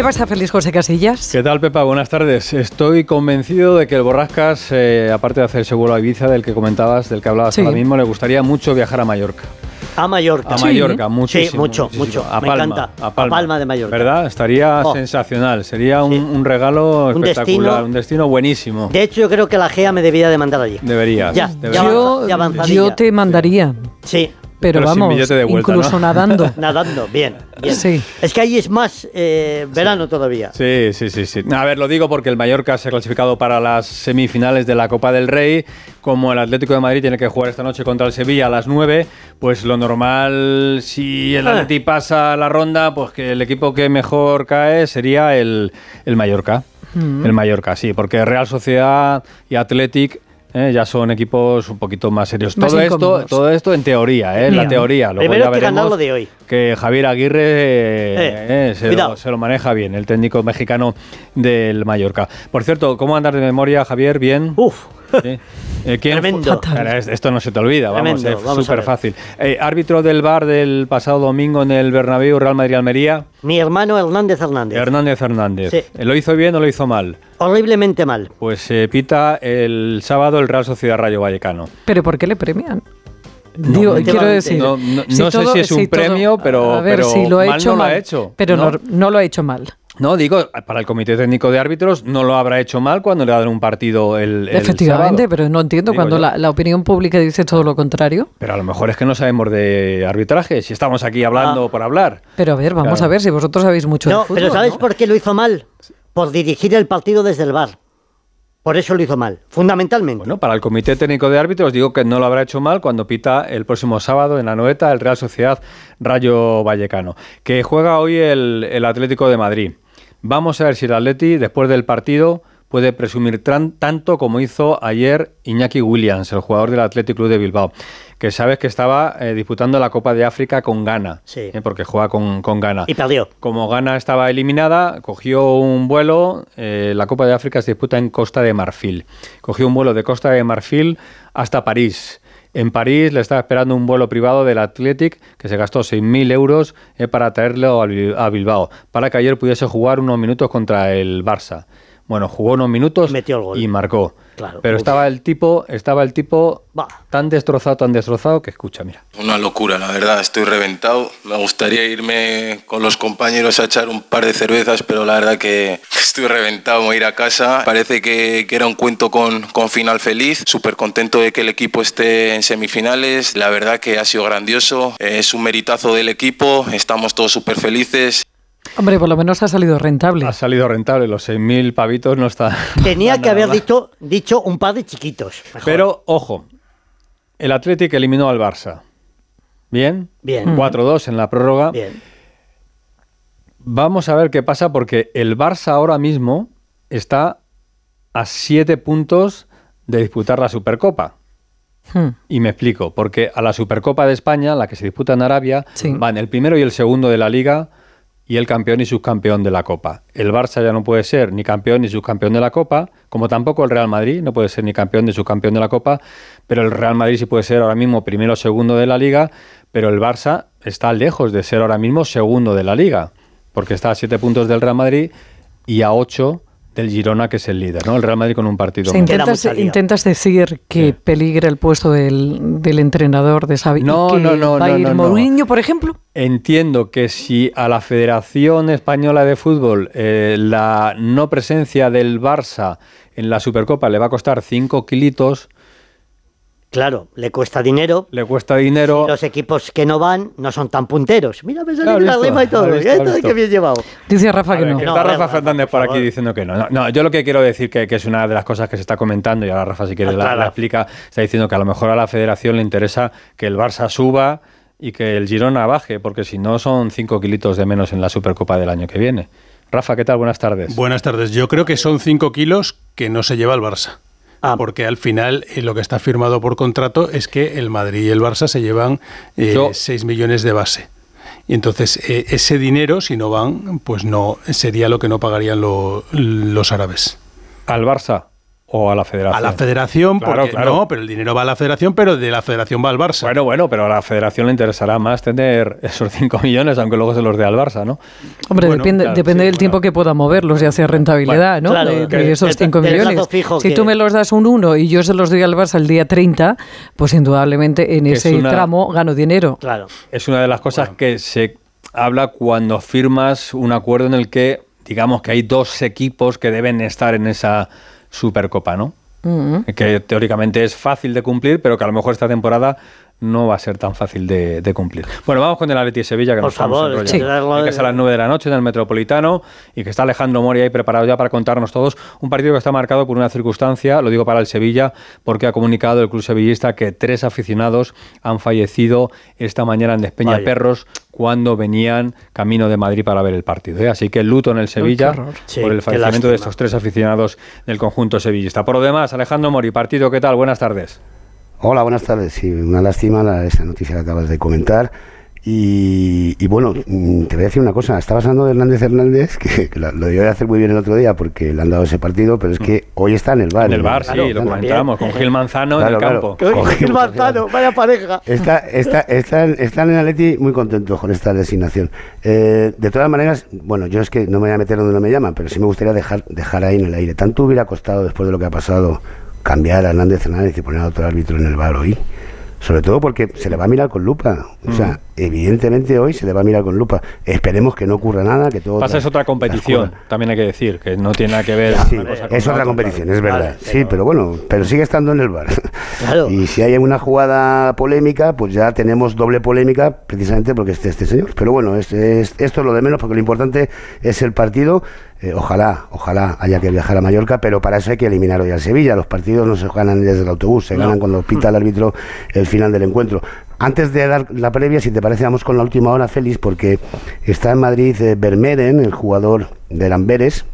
¿Qué pasa, feliz José Casillas? ¿Qué tal, Pepa? Buenas tardes. Estoy convencido de que el Borrascas, eh, aparte de hacer seguro a Ibiza, del que comentabas, del que hablabas Sí. ahora mismo, le gustaría mucho viajar a Mallorca. A Mallorca. A Mallorca, muchísimo. Sí, mucho, muchísimo. mucho. A Me encanta. A Palma. de Mallorca. ¿Verdad? Estaría Oh. sensacional. Sería un, un regalo Un espectacular, destino- un destino buenísimo. De hecho, yo creo que la GEA me debía de mandar allí. Deberías. Ya, deberías. Yo, ya yo te mandaría. Sí. Pero, vamos, billete de vuelta, incluso ¿no? nadando. <laughs> Nadando, bien. bien. Sí. Es que ahí es más eh, verano todavía. Sí, sí, sí, sí. A ver, lo digo porque el Mallorca se ha clasificado para las semifinales de la Copa del Rey. Como el Atlético de Madrid tiene que jugar esta noche contra el Sevilla a las 9, pues lo normal, si el Ah. Atleti pasa la ronda, pues que el equipo que mejor cae sería el, el Mallorca. Mm. El Mallorca, sí, porque Real Sociedad y Athletic eh, ya son equipos un poquito más serios. Más todo esto, todo esto en teoría, eh, en la teoría. Luego Primero ya hay que veremos lo de hoy. que Javier Aguirre eh, Eh, se, lo, se lo maneja bien, el técnico mexicano del Mallorca. Por cierto, ¿cómo andar de memoria, Javier? ¿Bien? Uf. Tremendo. Esto no se te olvida, vamos, Tremendo, es súper fácil. Eh, árbitro del bar del pasado domingo en el Bernabéu, Real Madrid-Almería. Mi hermano Hernández Hernández. Hernández Hernández. Sí. ¿Lo hizo bien o lo hizo mal? Horriblemente mal. Pues eh, pita el sábado el Real Sociedad Rayo Vallecano. ¿Pero por qué le premian? Digo, no, quiero no, decir. no, no- si no sé si es un todo- premio, pero- A ver, pero si lo ha mal hecho no lo ha mal. hecho, Pero ¿no? no, no lo ha hecho mal. No, digo, para el Comité Técnico de Árbitros no lo habrá hecho mal cuando le dan un partido el, el Efectivamente, sábado. pero no entiendo Digo cuando la, la opinión pública dice todo lo contrario. Pero a lo mejor es que no sabemos de arbitraje, si estamos aquí hablando por hablar. Pero a ver, vamos Claro. a ver si vosotros sabéis mucho No, de fútbol. pero ¿sabéis ¿no? por qué lo hizo mal? Por dirigir el partido desde el bar. Por eso lo hizo mal, fundamentalmente. Bueno, para el Comité Técnico de Árbitros digo que no lo habrá hecho mal cuando pita el próximo sábado en la Noeta el Real Sociedad Rayo Vallecano, que juega hoy el, el Atlético de Madrid. Vamos a ver si el Atleti, después del partido, puede presumir tanto como hizo ayer Iñaki Williams, el jugador del Athletic Club de Bilbao, que sabes que estaba eh, disputando la Copa de África con Ghana, Sí. eh, porque juega con, con Ghana. Y perdió. Como Ghana estaba eliminada, cogió un vuelo, eh, la Copa de África se disputa en Costa de Marfil. Cogió un vuelo de Costa de Marfil hasta París. En París le estaba esperando un vuelo privado del Athletic que se gastó 6.000 euros eh, para traerlo a Bil- a Bilbao, para que ayer pudiese jugar unos minutos contra el Barça. Bueno, jugó unos minutos y marcó. Pero estaba el tipo, estaba el tipo tan destrozado, tan destrozado que escucha, mira. Una locura, la verdad, estoy reventado. Me gustaría irme con los compañeros a echar un par de cervezas, pero la verdad que <laughs> estoy reventado, voy a ir a casa. Parece que, que era un cuento con, con final feliz. Súper contento de que el equipo esté en semifinales. La verdad que ha sido grandioso. Es un meritazo del equipo. Estamos todos súper felices. Hombre, por lo menos ha salido rentable. Ha salido rentable, los 6.000 pavitos no está. <laughs> Tenía que haber dicho, dicho un par de chiquitos. Pero, ojo, el Athletic eliminó al Barça. ¿Bien? Bien. 4-2 en la prórroga. Bien. Vamos a ver qué pasa porque el Barça ahora mismo está a 7 puntos de disputar la Supercopa. Hmm. Y me explico, porque a la Supercopa de España, la que se disputa en Arabia, van el primero y el segundo de la liga y el campeón y subcampeón de la Copa. El Barça ya no puede ser ni campeón ni subcampeón de la Copa, como tampoco el Real Madrid no puede ser ni campeón ni subcampeón de la Copa, pero el Real Madrid sí puede ser ahora mismo primero o segundo de la Liga, pero el Barça está lejos de ser ahora mismo segundo de la Liga, porque está a siete puntos del Real Madrid y a ocho del Girona, que es el líder, ¿no? El Real Madrid con un partido. O sea, intentas, intentas, decir que peligra el puesto del, del entrenador de Xavi no, y que no, no, va a ir no, no. Mourinho, por ejemplo. Entiendo que si a la Federación Española de Fútbol eh, la no presencia del Barça en la Supercopa le va a costar 5 kilitos, Claro, le cuesta dinero. Le cuesta dinero. Los equipos que no van no son tan punteros. Mira, me salió Claro, la rima y todo. qué bien llevado. Dice Rafa que ver, no. Está No, Rafa Fernández por por aquí diciendo que no. no. no, yo lo que quiero decir que, que es una de las cosas que se está comentando y ahora Rafa si quiere la, Aclara. la explica, está diciendo que a lo mejor a la federación le interesa que el Barça suba y que el Girona baje, porque si no son 5 kilitos de menos en la Supercopa del año que viene. Rafa, ¿qué tal? Buenas tardes. Buenas tardes. Yo creo que son 5 kilos que no se lleva el Barça. Ah. Porque al final eh, lo que está firmado por contrato es que el Madrid y el Barça se llevan Yo- 6 millones de base. Y entonces eh, ese dinero, si no van, pues no sería lo que no pagarían lo- los árabes. ¿Al Barça o a la federación? A la federación, Claro, porque claro. no, pero el dinero va a la federación, pero de la federación va al Barça. Bueno, bueno, pero a la federación le interesará más tener esos 5 <laughs> millones, aunque luego se los dé al Barça, ¿no? Hombre, Bueno, depende, claro, depende sí, del tiempo que pueda moverlos y hacer rentabilidad, ¿no? claro, de, de esos del- 5 del millones. si que- tú me los das un 1 y yo se los doy al Barça el día 30, pues indudablemente en Que es ese una- tramo gano dinero. Claro. Es una de las cosas que se habla cuando firmas un acuerdo en el que, digamos que hay dos equipos que deben estar en esa Supercopa, ¿no? Mm. Que teóricamente es fácil de cumplir, pero que a lo mejor esta temporada no va a ser tan fácil de, de cumplir. Bueno, vamos con el Atleti de Sevilla, que Por nos estamos favor, enrollando. sí. Que es a las 9 de la noche en el Metropolitano y que está Alejandro Mori ahí preparado ya para contarnos todos. Un partido que está marcado por una circunstancia, lo digo para el Sevilla, porque ha comunicado el club sevillista que tres aficionados han fallecido esta mañana en Despeña Vaya. Perros cuando venían camino de Madrid para ver el partido. ¿eh? Así que luto en el Sevilla. Sí, por el fallecimiento de estos tres aficionados del conjunto sevillista. Por lo demás, Alejandro Mori, partido, ¿qué tal? Buenas tardes. Hola, buenas tardes. Sí, una lástima la- esa noticia que acabas de comentar. Y, y bueno, mm, te voy a decir una cosa. Estabas hablando de Hernández Hernández, <laughs> que, que lo, lo debió de hacer muy bien el otro día porque le han dado ese partido, pero es que hoy está en el bar. En el bar, sí, Claro, lo comentábamos, con Gil Manzano en Claro, el claro. campo. Con Gil Manzano, vaya pareja. Está, está, están, están en Atleti muy contentos con esta designación. Eh, de todas maneras, bueno, yo es que no me voy a meter donde no me llaman, pero sí me gustaría dejar, dejar ahí en el aire. Tanto hubiera costado, después de lo que ha pasado, cambiar a Hernández Hernández y poner a otro árbitro en el bar hoy. Sobre todo porque se le va a mirar con lupa. O sea, evidentemente hoy se le va a mirar con lupa. Esperemos que no ocurra nada, que todo... Pasa es otra competición, también hay que decir, que no tiene nada que ver Sí, una cosa con es la otra competición, claro. es verdad. Vale, sí, pero bueno, pero sigue estando en el bar. <laughs> Y si hay una jugada polémica, pues ya tenemos doble polémica precisamente porque esté este señor. Pero bueno, es, es- esto es lo de menos porque lo importante es el partido. Eh, ojalá, ojalá haya que viajar a Mallorca, pero para eso hay que eliminar hoy al Sevilla. Los partidos no se ganan desde el autobús, se No. ganan cuando pita el árbitro el final del encuentro. Antes de dar la previa, si te parece, vamos con la última hora, Félix, porque está en Madrid eh, Vermeeren, el jugador del Amberes,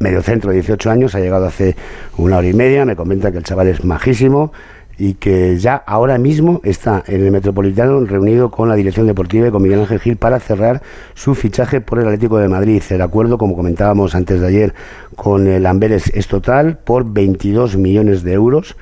medio centro, 18 años, ha llegado hace una hora y media, me comenta que el chaval es majísimo y que ya ahora mismo está en el Metropolitano reunido con la dirección deportiva y con Miguel Ángel Gil para cerrar su fichaje por el Atlético de Madrid. El acuerdo, como comentábamos antes de ayer, con el Amberes es total por 22 millones de euros.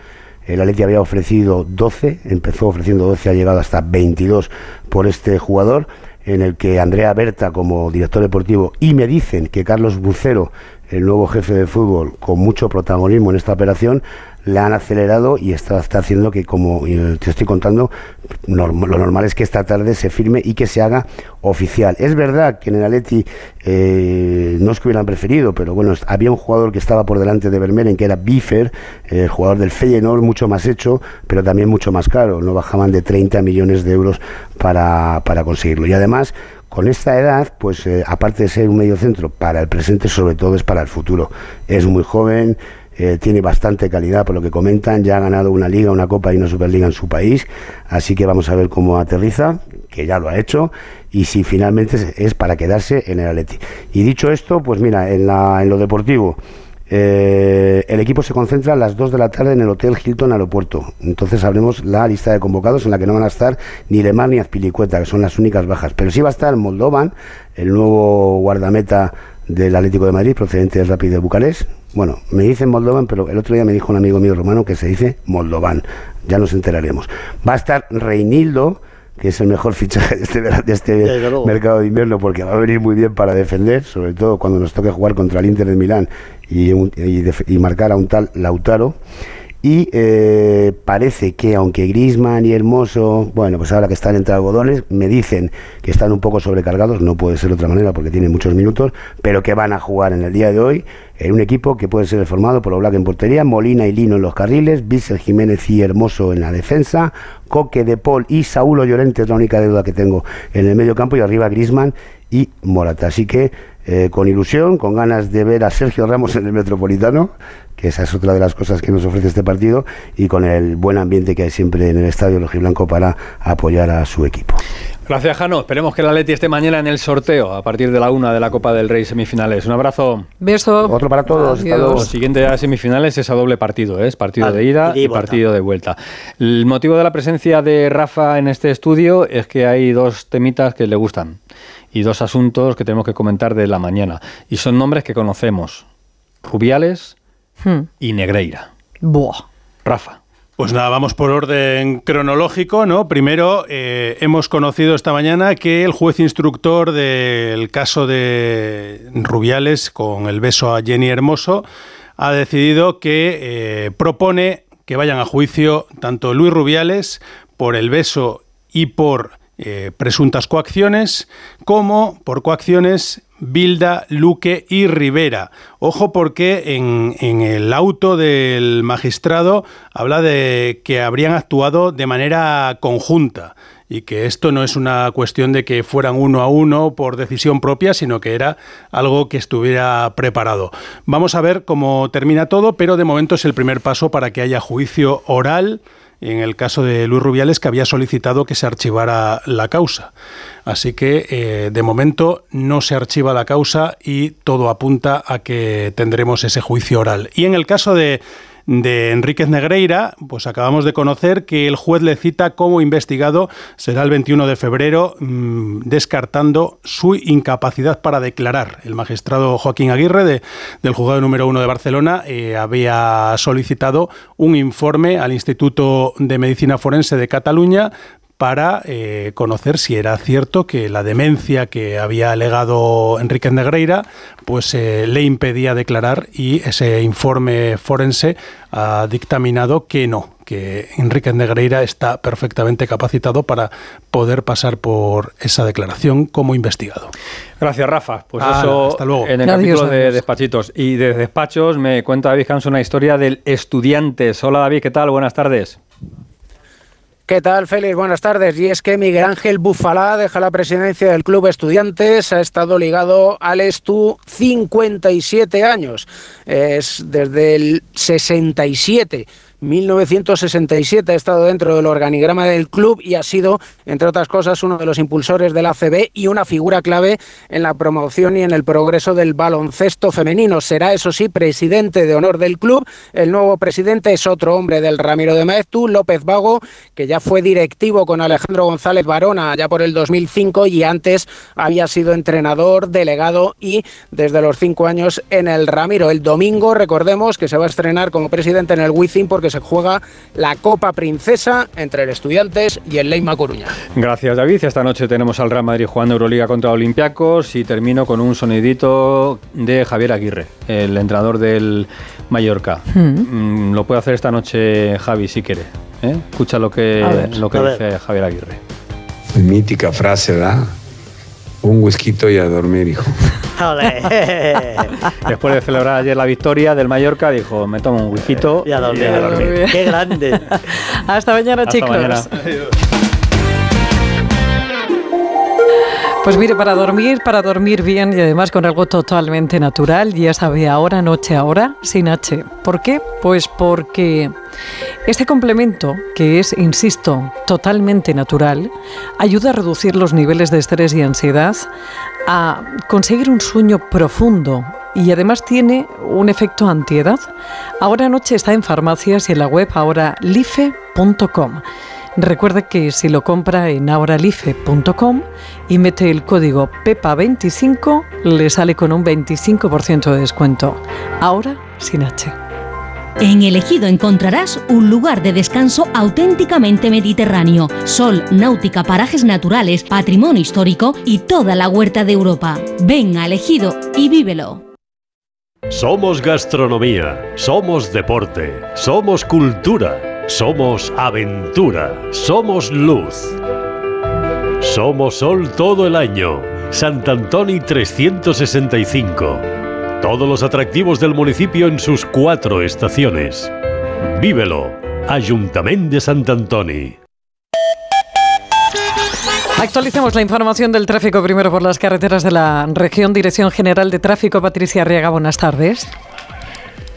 El Atleti había ofrecido 12, empezó ofreciendo 12, ha llegado hasta 22 por este jugador, en el que Andrea Berta como director deportivo y me dicen que Carlos Bucero el nuevo jefe de fútbol, con mucho protagonismo en esta operación, le han acelerado y está, está haciendo que, como eh, te estoy contando, lo normal es que esta tarde se firme y que se haga oficial. Es verdad que en el Atleti eh, no es que hubieran preferido, pero bueno, había un jugador que estaba por delante de Vermeeren, que era Biffer, el jugador del Feyenoord, mucho más hecho, pero también mucho más caro. No bajaban de 30 millones de euros para, para conseguirlo. Y además, con esta edad, pues eh, aparte de ser un medio centro para el presente, sobre todo es para el futuro. Es muy joven, eh, tiene bastante calidad por lo que comentan, ya ha ganado una liga, una copa y una superliga en su país, así que vamos a ver cómo aterriza, que ya lo ha hecho, y si finalmente es, para quedarse en el Atleti. Y dicho esto, pues mira, en, la, en lo deportivo, eh, el equipo se concentra a las 2 de la tarde en el Hotel Hilton Aeropuerto. Entonces sabremos la lista de convocados en la que no van a estar ni Lemar ni Azpilicueta, que son las únicas bajas. Pero sí va a estar Moldovan, el nuevo guardameta del Atlético de Madrid, procedente del Rápido de Bucarest. Bueno, me dicen Moldovan, pero el otro día me dijo un amigo mío romano que se dice Moldovan. Ya nos enteraremos. Va a estar Reinildo, que es el mejor fichaje de este, de este mercado de invierno, porque va a venir muy bien para defender, sobre todo cuando nos toque jugar contra el Inter de Milán y, y marcar a un tal Lautaro. Y eh, parece que aunque Grisman y Hermoso, bueno, pues ahora que están entre algodones, me dicen que están un poco sobrecargados, no puede ser de otra manera porque tienen muchos minutos, pero que van a jugar en el día de hoy en un equipo que puede ser formado por Oblak en portería, Molina y Lino en los carriles, Bissell Jiménez y Hermoso en la defensa, Coque de Paul y Saúl Llorente es la única deuda que tengo en el medio campo y arriba Grisman y Morata. Así que eh, con ilusión, con ganas de ver a Sergio Ramos en el Metropolitano, que esa es otra de las cosas que nos ofrece este partido, y con el buen ambiente que hay siempre en el estadio Blanco para apoyar a su equipo. Gracias, Jano. Esperemos que la Leti esté mañana en el sorteo a partir de la una de la Copa del Rey semifinales. Un abrazo. Beso. Otro para todos. Lo siguiente a semifinales es a doble partido, ¿eh? es partido de ida y, partido de vuelta. El motivo de la presencia de Rafa en este estudio es que hay dos temitas que le gustan y dos asuntos que tenemos que comentar de la mañana. Y son nombres que conocemos. Rubiales Hmm. y Negreira. Buah. Rafa. Pues nada, vamos por orden cronológico, ¿no? Primero, eh, hemos conocido esta mañana que el juez instructor del caso de Rubiales con el beso a Jenny Hermoso ha decidido que eh, propone que vayan a juicio tanto Luis Rubiales por el beso y por eh, presuntas coacciones, como por coacciones Bilda, Luque y Rivera. Ojo porque en, el auto del magistrado habla de que habrían actuado de manera conjunta y que esto no es una cuestión de que fueran uno a uno por decisión propia, sino que era algo que estuviera preparado. Vamos a ver cómo termina todo, pero de momento es el primer paso para que haya juicio oral en el caso de Luis Rubiales, que había solicitado que se archivara la causa. Así que, eh, de momento, no se archiva la causa y todo apunta a que tendremos ese juicio oral. Y en el caso de de Enríquez Negreira, pues acabamos de conocer que el juez le cita como investigado será el 21 de febrero, mm, descartando su incapacidad para declarar. El magistrado Joaquín Aguirre de, del juzgado número uno de Barcelona eh, había solicitado un informe al Instituto de Medicina Forense de Cataluña para eh, conocer si era cierto que la demencia que había alegado Enrique Negreira pues eh, le impedía declarar y ese informe forense ha dictaminado que no, que Enrique Negreira está perfectamente capacitado para poder pasar por esa declaración como investigado. Gracias, Rafa. Pues eso hasta luego. en el capítulo de despachitos. Y de despachos me cuenta David Hanson una historia del estudiante. Hola David, ¿qué tal? Buenas tardes. ¿Qué tal, Félix? Buenas tardes. Y es que Miguel Ángel Bufalá deja la presidencia del Club Estudiantes. Ha estado ligado al Estu 57 años. Es desde el 67 1967 ha estado dentro del organigrama del club y ha sido, entre otras cosas, uno de los impulsores del ACB y una figura clave en la promoción y en el progreso del baloncesto femenino. Será, eso sí, presidente de honor del club. El nuevo presidente es otro hombre del Ramiro de Maeztu, López Vago, que ya fue directivo con Alejandro González Barona ya por el 2005 y antes había sido entrenador, delegado y desde los cinco años en el Ramiro. El domingo, recordemos que se va a estrenar como presidente en el Wizzing porque se juega la Copa Princesa entre el Estudiantes y el Leima Coruña. Gracias David. Esta noche tenemos al Real Madrid jugando Euroliga contra Olympiacos y termino con un sonidito de Javier Aguirre, el entrenador del Mallorca. Mm, lo puede hacer esta noche Javi si quiere. ¿eh? Escucha lo que, ver, lo que dice Javier Aguirre. Mítica frase, ¿verdad? Un whisky y a dormir, hijo. <laughs> Después de celebrar ayer la victoria del Mallorca, dijo, me tomo un whisky Y a dormir. a dormir. Qué grande. <laughs> Hasta mañana, Hasta chicos. mañana. Pues mire, para dormir, para dormir bien y además con algo totalmente natural, ya sabe, ahora, noche, ahora, sin H. ¿Por qué? Pues porque este complemento, que es, insisto, totalmente natural, ayuda a reducir los niveles de estrés y ansiedad, a conseguir un sueño profundo y además tiene un efecto antiedad. Ahora noche está en farmacias y en la web ahoralife.com. Recuerde que si lo compra en ahoralife.com y mete el código PEPA25, le sale con un 25% de descuento. Ahora sin H. En Elegido encontrarás un lugar de descanso auténticamente mediterráneo, sol, náutica, parajes naturales, patrimonio histórico y toda la huerta de Europa. Ven a Elegido y vívelo. Somos gastronomía, somos deporte, somos cultura, somos aventura, somos luz. Somos sol todo el año. Sant Antoni 365. Todos los atractivos del municipio en sus cuatro estaciones. Vívelo. Ayuntamiento de Sant Antoni. Actualicemos la información del tráfico primero por las carreteras de la región. Dirección General de Tráfico, Patricia Arriaga, buenas tardes.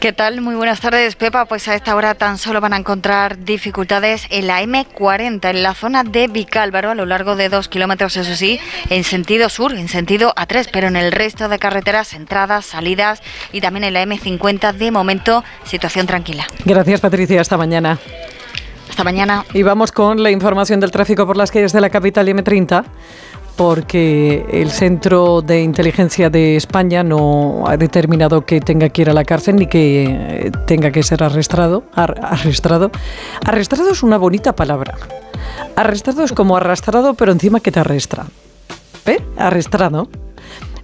¿Qué tal? Muy buenas tardes, Pepa. Pues a esta hora tan solo van a encontrar dificultades en la M40, en la zona de Vicálvaro, a lo largo de dos kilómetros, eso sí, en sentido sur, en sentido A3, pero en el resto de carreteras, entradas, salidas y también en la M50, de momento, situación tranquila. Gracias, Patricia. Hasta mañana. Hasta mañana. Y vamos con la información del tráfico por las calles de la capital M30 porque el Centro de Inteligencia de España no ha determinado que tenga que ir a la cárcel ni que eh, tenga que ser arrestado. Ar- arrestado. Arrestado es una bonita palabra. Arrestado es como arrastrado, pero encima que te arrestra. ¿Eh? Arrestado.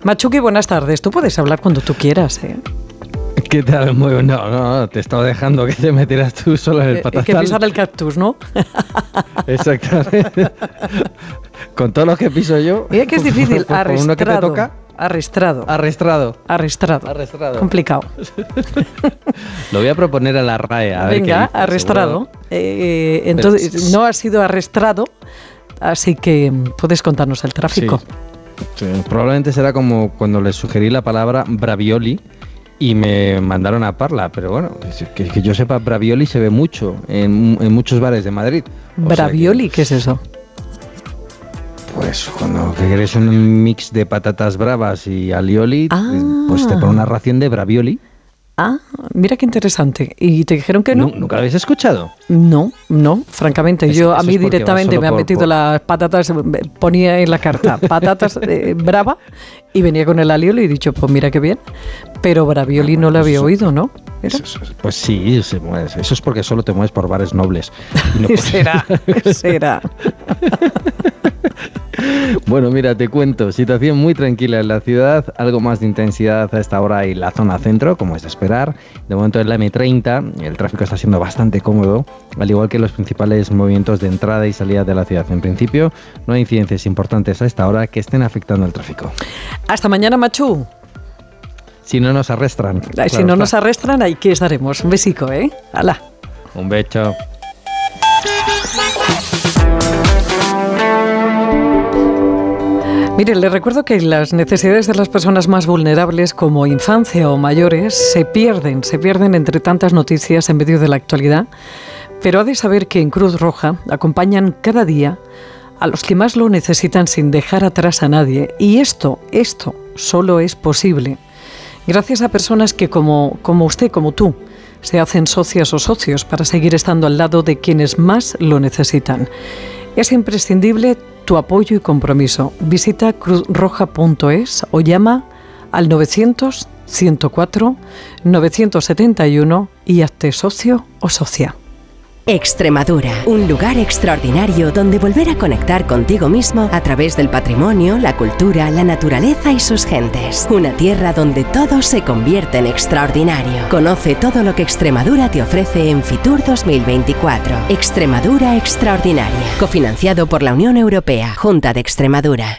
Machuki, buenas tardes. Tú puedes hablar cuando tú quieras, ¿eh? ¿Qué tal? Muy bueno. No, no, te estaba dejando que te metieras tú solo en el Eh, patatal. que pisar el cactus, ¿no? Exactamente. <laughs> Con todo lo que piso yo. Mira que es difícil. por- por uno que te Arrestrado. toca. Arrestrado. Arrestrado. Arrestrado. Arrestrado. Complicado. <laughs> Lo voy a proponer a la RAE. A ver Venga, dice, arrestrado. seguro- Eh, entonces, no ha sido arrestado, así que mm, puedes contarnos el tráfico. Sí, probablemente será como cuando les sugerí la palabra bravioli y me mandaron a Parla, pero bueno, que, que yo sepa, bravioli se ve mucho en, en muchos bares de Madrid. O sea que, Bravioli, ¿qué es eso? pues cuando quieres un mix de patatas bravas y alioli, pues te pone una ración de bravioli. Ah, mira qué interesante. ¿Y te dijeron que no? Nu- ¿Nunca lo habéis escuchado? No, no, francamente. Eso- yo a eso mí directamente me han metido por- las patatas, eh, ponía en la carta <laughs> patatas eh, brava y venía con el alioli y he dicho, pues mira qué bien. Pero bravioli no lo había oído, ¿no? ¿Era? Pues sí, se mueve. eso es porque solo te mueves por bares nobles. Y no <laughs> por- será, <laughs> será. <laughs> Bueno, mira, te cuento, situación muy tranquila en la ciudad, algo más de intensidad a esta hora en la zona centro, como es de esperar. De momento en la M30 el tráfico está siendo bastante cómodo, al igual que los principales movimientos de entrada y salida de la ciudad. En principio, no hay incidencias importantes a esta hora que estén afectando el tráfico. Hasta mañana, Machu. Si no nos arrestran. Si claro no está. nos arrestran, ahí que estaremos. Un besico, ¿eh? Hala. Un beso. Mire, le recuerdo que las necesidades de las personas más vulnerables, como infancia o mayores, se pierden, se pierden entre tantas noticias en medio de la actualidad. Pero ha de saber que en Cruz Roja acompañan cada día a los que más lo necesitan sin dejar atrás a nadie. Y esto, esto solo es posible gracias a personas que como, como usted, como tú, se hacen socias o socios para seguir estando al lado de quienes más lo necesitan. Es imprescindible tu apoyo y compromiso. Visita cruzroja.es o llama al 900 104 971 y hazte socio o socia. Extremadura, un lugar extraordinario donde volver a conectar contigo mismo a través del patrimonio, la cultura, la naturaleza y sus gentes. Una tierra donde todo se convierte en extraordinario. Conoce todo lo que Extremadura te ofrece en Fitur 2024. Extremadura Extraordinaria, cofinanciado por la Unión Europea, Junta de Extremadura.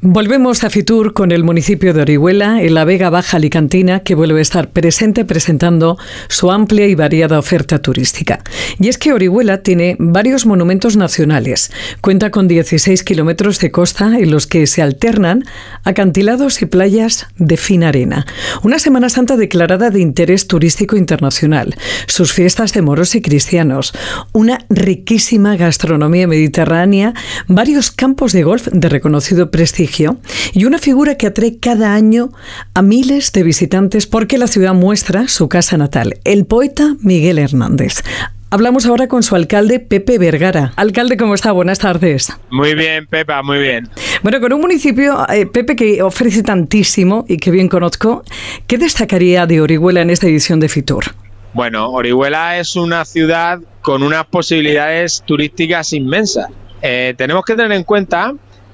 Volvemos a Fitur con el municipio de Orihuela, en la Vega Baja Alicantina, que vuelve a estar presente presentando su amplia y variada oferta turística. Y es que Orihuela tiene varios monumentos nacionales. Cuenta con 16 kilómetros de costa en los que se alternan acantilados y playas de fina arena. Una Semana Santa declarada de interés turístico internacional. Sus fiestas de moros y cristianos. Una riquísima gastronomía mediterránea. Varios campos de golf de reconocido prestigio y una figura que atrae cada año a miles de visitantes porque la ciudad muestra su casa natal, el poeta Miguel Hernández. Hablamos ahora con su alcalde, Pepe Vergara. Alcalde, ¿cómo está? Buenas tardes. Muy bien, Pepa, muy bien. Bueno, con un municipio, eh, Pepe, que ofrece tantísimo y que bien conozco, ¿qué destacaría de Orihuela en esta edición de Fitur? Bueno, Orihuela es una ciudad con unas posibilidades turísticas inmensas. Eh, tenemos que tener en cuenta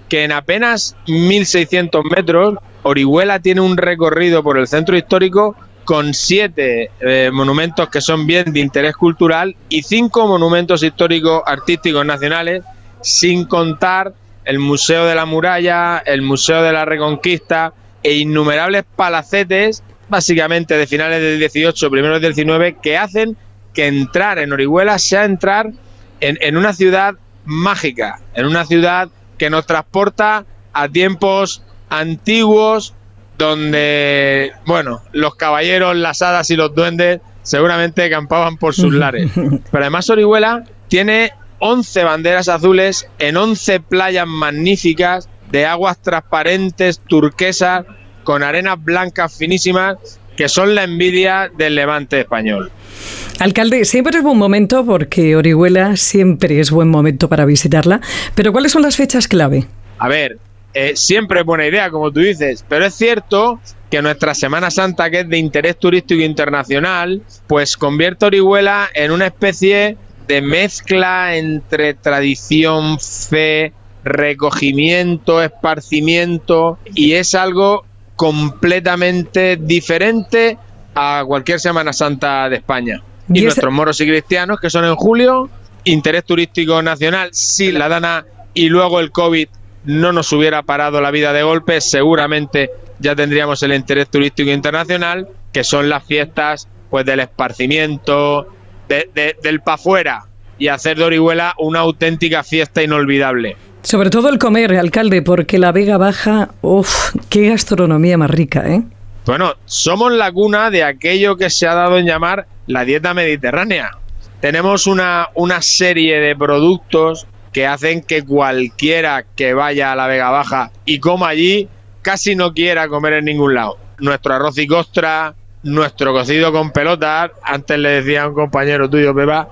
que en apenas 1.600 metros, Orihuela tiene un recorrido por el centro histórico con siete eh, monumentos que son bien de interés cultural y cinco monumentos históricos artísticos nacionales, sin contar el Museo de la Muralla, el Museo de la Reconquista e innumerables palacetes, básicamente de finales del 18, primeros del 19, que hacen que entrar en Orihuela sea entrar en, en una ciudad mágica, en una ciudad que nos transporta a tiempos antiguos donde, bueno, los caballeros, las hadas y los duendes seguramente campaban por sus lares. <laughs> Pero además Orihuela tiene 11 banderas azules en 11 playas magníficas de aguas transparentes, turquesas, con arenas blancas finísimas, que son la envidia del levante español. Alcalde, siempre es buen momento porque Orihuela siempre es buen momento para visitarla, pero ¿cuáles son las fechas clave? A ver, eh, siempre es buena idea, como tú dices, pero es cierto que nuestra Semana Santa, que es de interés turístico internacional, pues convierte Orihuela en una especie de mezcla entre tradición, fe, recogimiento, esparcimiento, y es algo completamente diferente a cualquier Semana Santa de España. Y, nuestros moros y cristianos, que son en julio, interés turístico nacional, si la Dana y luego el COVID no nos hubiera parado la vida de golpe, seguramente ya tendríamos el interés turístico internacional, que son las fiestas pues del esparcimiento, del pa' fuera, y hacer de Orihuela una auténtica fiesta inolvidable. Sobre todo el comer, alcalde, porque la Vega Baja, uff, qué gastronomía más rica, ¿eh? Bueno, somos la cuna de aquello que se ha dado en llamar la dieta mediterránea. Tenemos una, una serie de productos que hacen que cualquiera que vaya a la Vega Baja y coma allí casi no quiera comer en ningún lado. Nuestro arroz y costra, nuestro cocido con pelotas, antes le decía a un compañero tuyo, Pepa,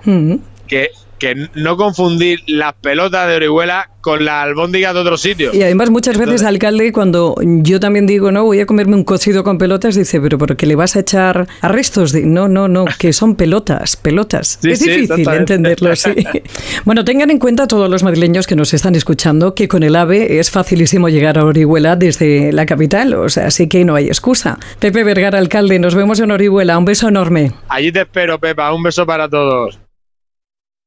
que que no confundir las pelotas de Orihuela con las albóndigas de otro sitio. Y además muchas veces, alcalde, cuando yo también digo, no, voy a comerme un cocido con pelotas, dice, pero porque le vas a echar a restos? De, no, no, no, que son pelotas, pelotas. es difícil entenderlo así. <laughs> bueno, tengan en cuenta todos los madrileños que nos están escuchando que con el AVE es facilísimo llegar a Orihuela desde la capital, o sea, así que no hay excusa. Pepe Vergara, alcalde, nos vemos en Orihuela. Un beso enorme. Allí te espero, Pepa. Un beso para todos.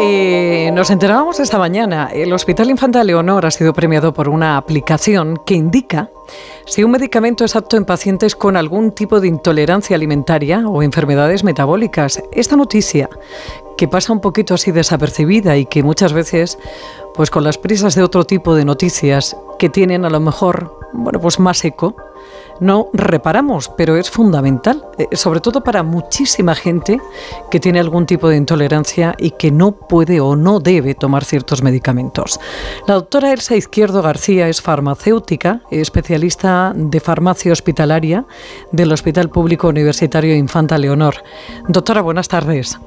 Eh, nos enterábamos esta mañana, el Hospital Infanta Leonor ha sido premiado por una aplicación que indica si un medicamento es apto en pacientes con algún tipo de intolerancia alimentaria o enfermedades metabólicas. Esta noticia, que pasa un poquito así desapercibida y que muchas veces, pues con las prisas de otro tipo de noticias que tienen a lo mejor, bueno, pues más eco, no reparamos, pero es fundamental, eh, sobre todo para muchísima gente que tiene algún tipo de intolerancia y que no puede o no debe tomar ciertos medicamentos. La doctora Elsa Izquierdo García es farmacéutica, especialista de farmacia hospitalaria del Hospital Público Universitario Infanta Leonor. Doctora, buenas tardes.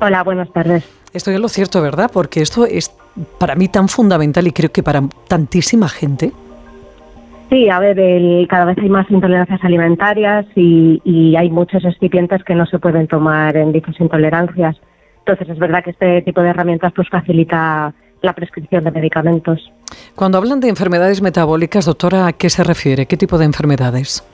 Hola, buenas tardes. Estoy en lo cierto, ¿verdad? Porque esto es para mí tan fundamental y creo que para tantísima gente. Sí, a ver, cada vez hay más intolerancias alimentarias y, hay muchos excipientes que no se pueden tomar en dichas intolerancias. Entonces es verdad que este tipo de herramientas pues facilita la prescripción de medicamentos. Cuando hablan de enfermedades metabólicas, doctora, ¿a qué se refiere? ¿Qué tipo de enfermedades?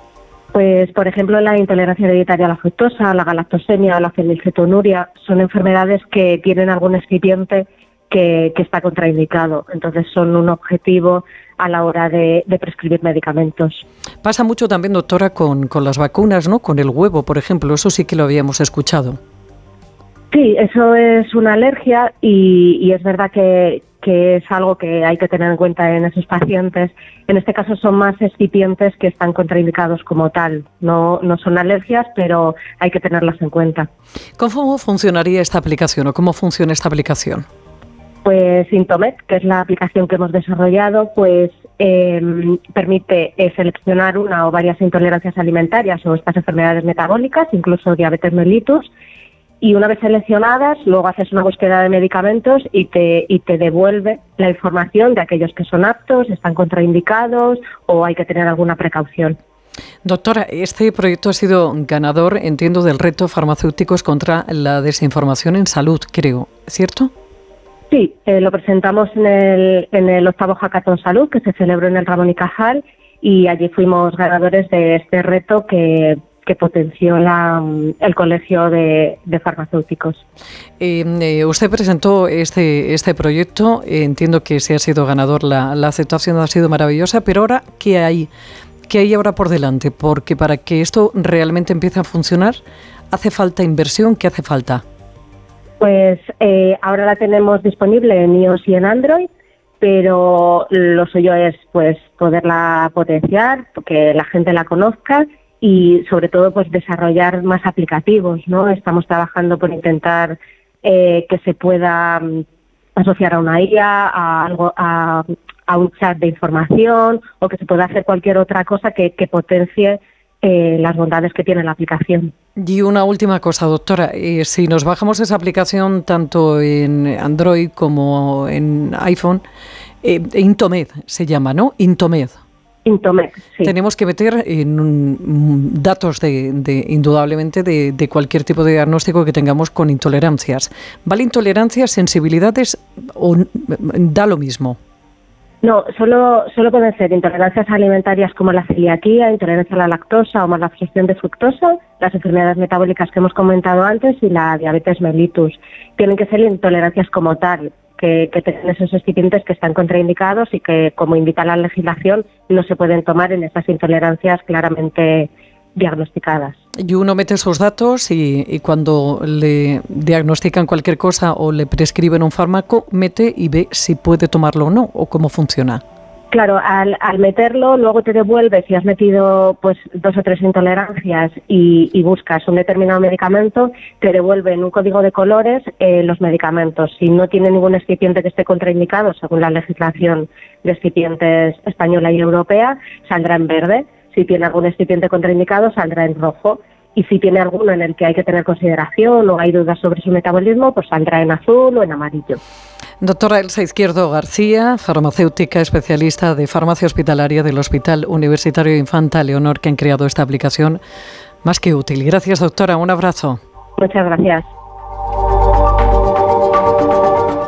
Pues, por ejemplo, la intolerancia hereditaria a la fructosa, la galactosemia o la fenilcetonuria son enfermedades que tienen algún excipiente que, está contraindicado. Entonces son un objetivo a la hora de, prescribir medicamentos. Pasa mucho también, doctora, con, las vacunas, ¿no? Con el huevo, por ejemplo. Eso sí que lo habíamos escuchado. Sí, eso es una alergia y, es verdad que, es algo que hay que tener en cuenta en esos pacientes. En este caso son más excipientes que están contraindicados como tal. No, no son alergias, pero hay que tenerlas en cuenta. ¿Cómo funcionaría esta aplicación o cómo funciona esta aplicación? Pues Sintomet, que es la aplicación que hemos desarrollado, pues em, permite eh, seleccionar una o varias intolerancias alimentarias o estas enfermedades metabólicas, incluso diabetes mellitus, y una vez seleccionadas, luego haces una búsqueda de medicamentos y te, y te devuelve la información de aquellos que son aptos, están contraindicados o hay que tener alguna precaución. Doctora, este proyecto ha sido ganador, entiendo, del reto farmacéuticos contra la desinformación en salud, creo, ¿cierto? Sí, eh, lo presentamos en el, en el octavo Hackathon Salud que se celebró en el Ramón y Cajal y allí fuimos ganadores de este reto que, potenció el Colegio de, Farmacéuticos. Eh, usted presentó este, este proyecto, entiendo que se ha sido ganador, la, la aceptación ha sido maravillosa, pero ahora, ¿qué hay? ¿Qué hay ahora por delante? Porque para que esto realmente empiece a funcionar, ¿hace falta inversión? ¿Qué hace falta? Pues eh, ahora la tenemos disponible en iOS y en Android, pero lo suyo es pues poderla potenciar, que la gente la conozca y sobre todo pues desarrollar más aplicativos, ¿no? Estamos trabajando por intentar eh, que se pueda mm, asociar a una IA, a algo, a, un chat de información o que se pueda hacer cualquier otra cosa que potencie eh, las bondades que tiene la aplicación. Y una última cosa, doctora, eh, si nos bajamos esa aplicación tanto en Android como en iPhone, eh, Intomed se llama, ¿no? Intomed. Intomed, sí. Tenemos que meter en, datos de, indudablemente de, de, cualquier tipo de diagnóstico que tengamos con intolerancias. ¿Vale intolerancias, sensibilidades o da lo mismo? No, solo, solo pueden ser intolerancias alimentarias como la celiaquía, intolerancia a la lactosa o malabsorción de fructosa, las enfermedades metabólicas que hemos comentado antes y la diabetes mellitus. Tienen que ser intolerancias como tal, que, que tienen esos excipientes que están contraindicados y que, como invita la legislación, no se pueden tomar en esas intolerancias claramente diagnosticadas. Y uno mete sus datos y, cuando le diagnostican cualquier cosa o le prescriben un fármaco, mete y ve si puede tomarlo o no, o cómo funciona. Claro, al, meterlo, luego te devuelve si has metido pues dos o tres intolerancias y, buscas un determinado medicamento, te devuelve en un código de colores eh, los medicamentos. Si no tiene ningún excipiente que esté contraindicado, según la legislación de excipientes española y europea, saldrá en verde si tiene algún excipiente contraindicado, saldrá en rojo. y si tiene alguno en el que hay que tener consideración o hay dudas sobre su metabolismo, pues saldrá en azul o en amarillo. Doctora Elsa Izquierdo García, farmacéutica especialista de farmacia hospitalaria del Hospital Universitario Infanta Leonor, que han creado esta aplicación más que útil. Gracias, doctora. Un abrazo. Muchas gracias.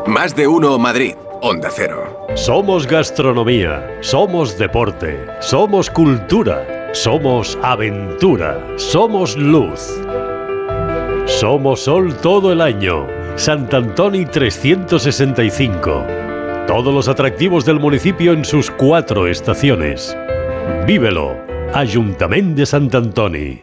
Más de uno Madrid. Onda Cero. Somos gastronomía, somos deporte, somos cultura, somos aventura, somos luz. Somos sol todo el año. Sant Antoni 365. Todos los atractivos del municipio en sus cuatro estaciones. Vívelo. Ayuntamiento de Sant Antoni.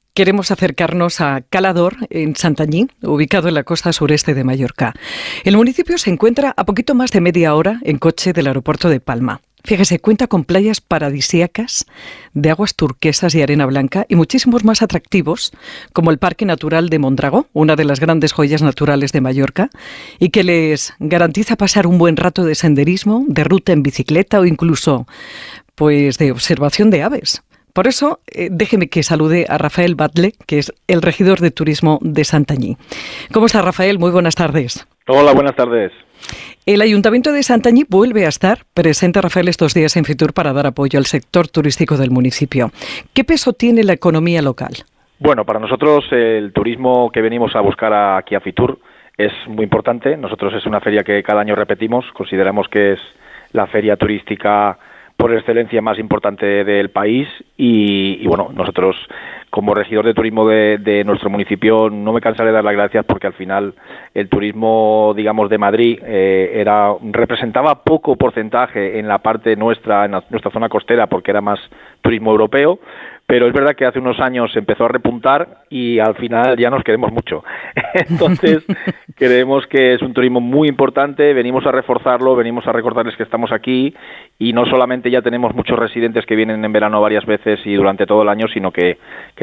queremos acercarnos a Calador, en Santañí, ubicado en la costa sureste de Mallorca. El municipio se encuentra a poquito más de media hora en coche del aeropuerto de Palma. Fíjese, cuenta con playas paradisíacas de aguas turquesas y arena blanca y muchísimos más atractivos, como el Parque Natural de Mondragó, una de las grandes joyas naturales de Mallorca, y que les garantiza pasar un buen rato de senderismo, de ruta en bicicleta o incluso pues de observación de aves. Por eso, eh, déjeme que salude a Rafael Batle, que es el regidor de turismo de Santañí. ¿Cómo está Rafael? Muy buenas tardes. Hola, buenas tardes. El Ayuntamiento de Santañí vuelve a estar presente, Rafael, estos días en Fitur para dar apoyo al sector turístico del municipio. ¿Qué peso tiene la economía local? Bueno, para nosotros el turismo que venimos a buscar aquí a Fitur es muy importante. Nosotros es una feria que cada año repetimos. Consideramos que es la feria turística por excelencia más importante del país y, bueno, nosotros como regidor de turismo de, nuestro municipio no me cansaré de dar las gracias porque al final el turismo, digamos, de Madrid eh, era representaba poco porcentaje en la parte nuestra, en nuestra zona costera porque era más turismo europeo, pero es verdad que hace unos años empezó a repuntar y al final ya nos queremos mucho. <laughs> Entonces, <laughs> creemos que es un turismo muy importante, venimos a reforzarlo, venimos a recordarles que estamos aquí y no solamente ya tenemos muchos residentes que vienen en verano varias veces y durante todo el año, sino que,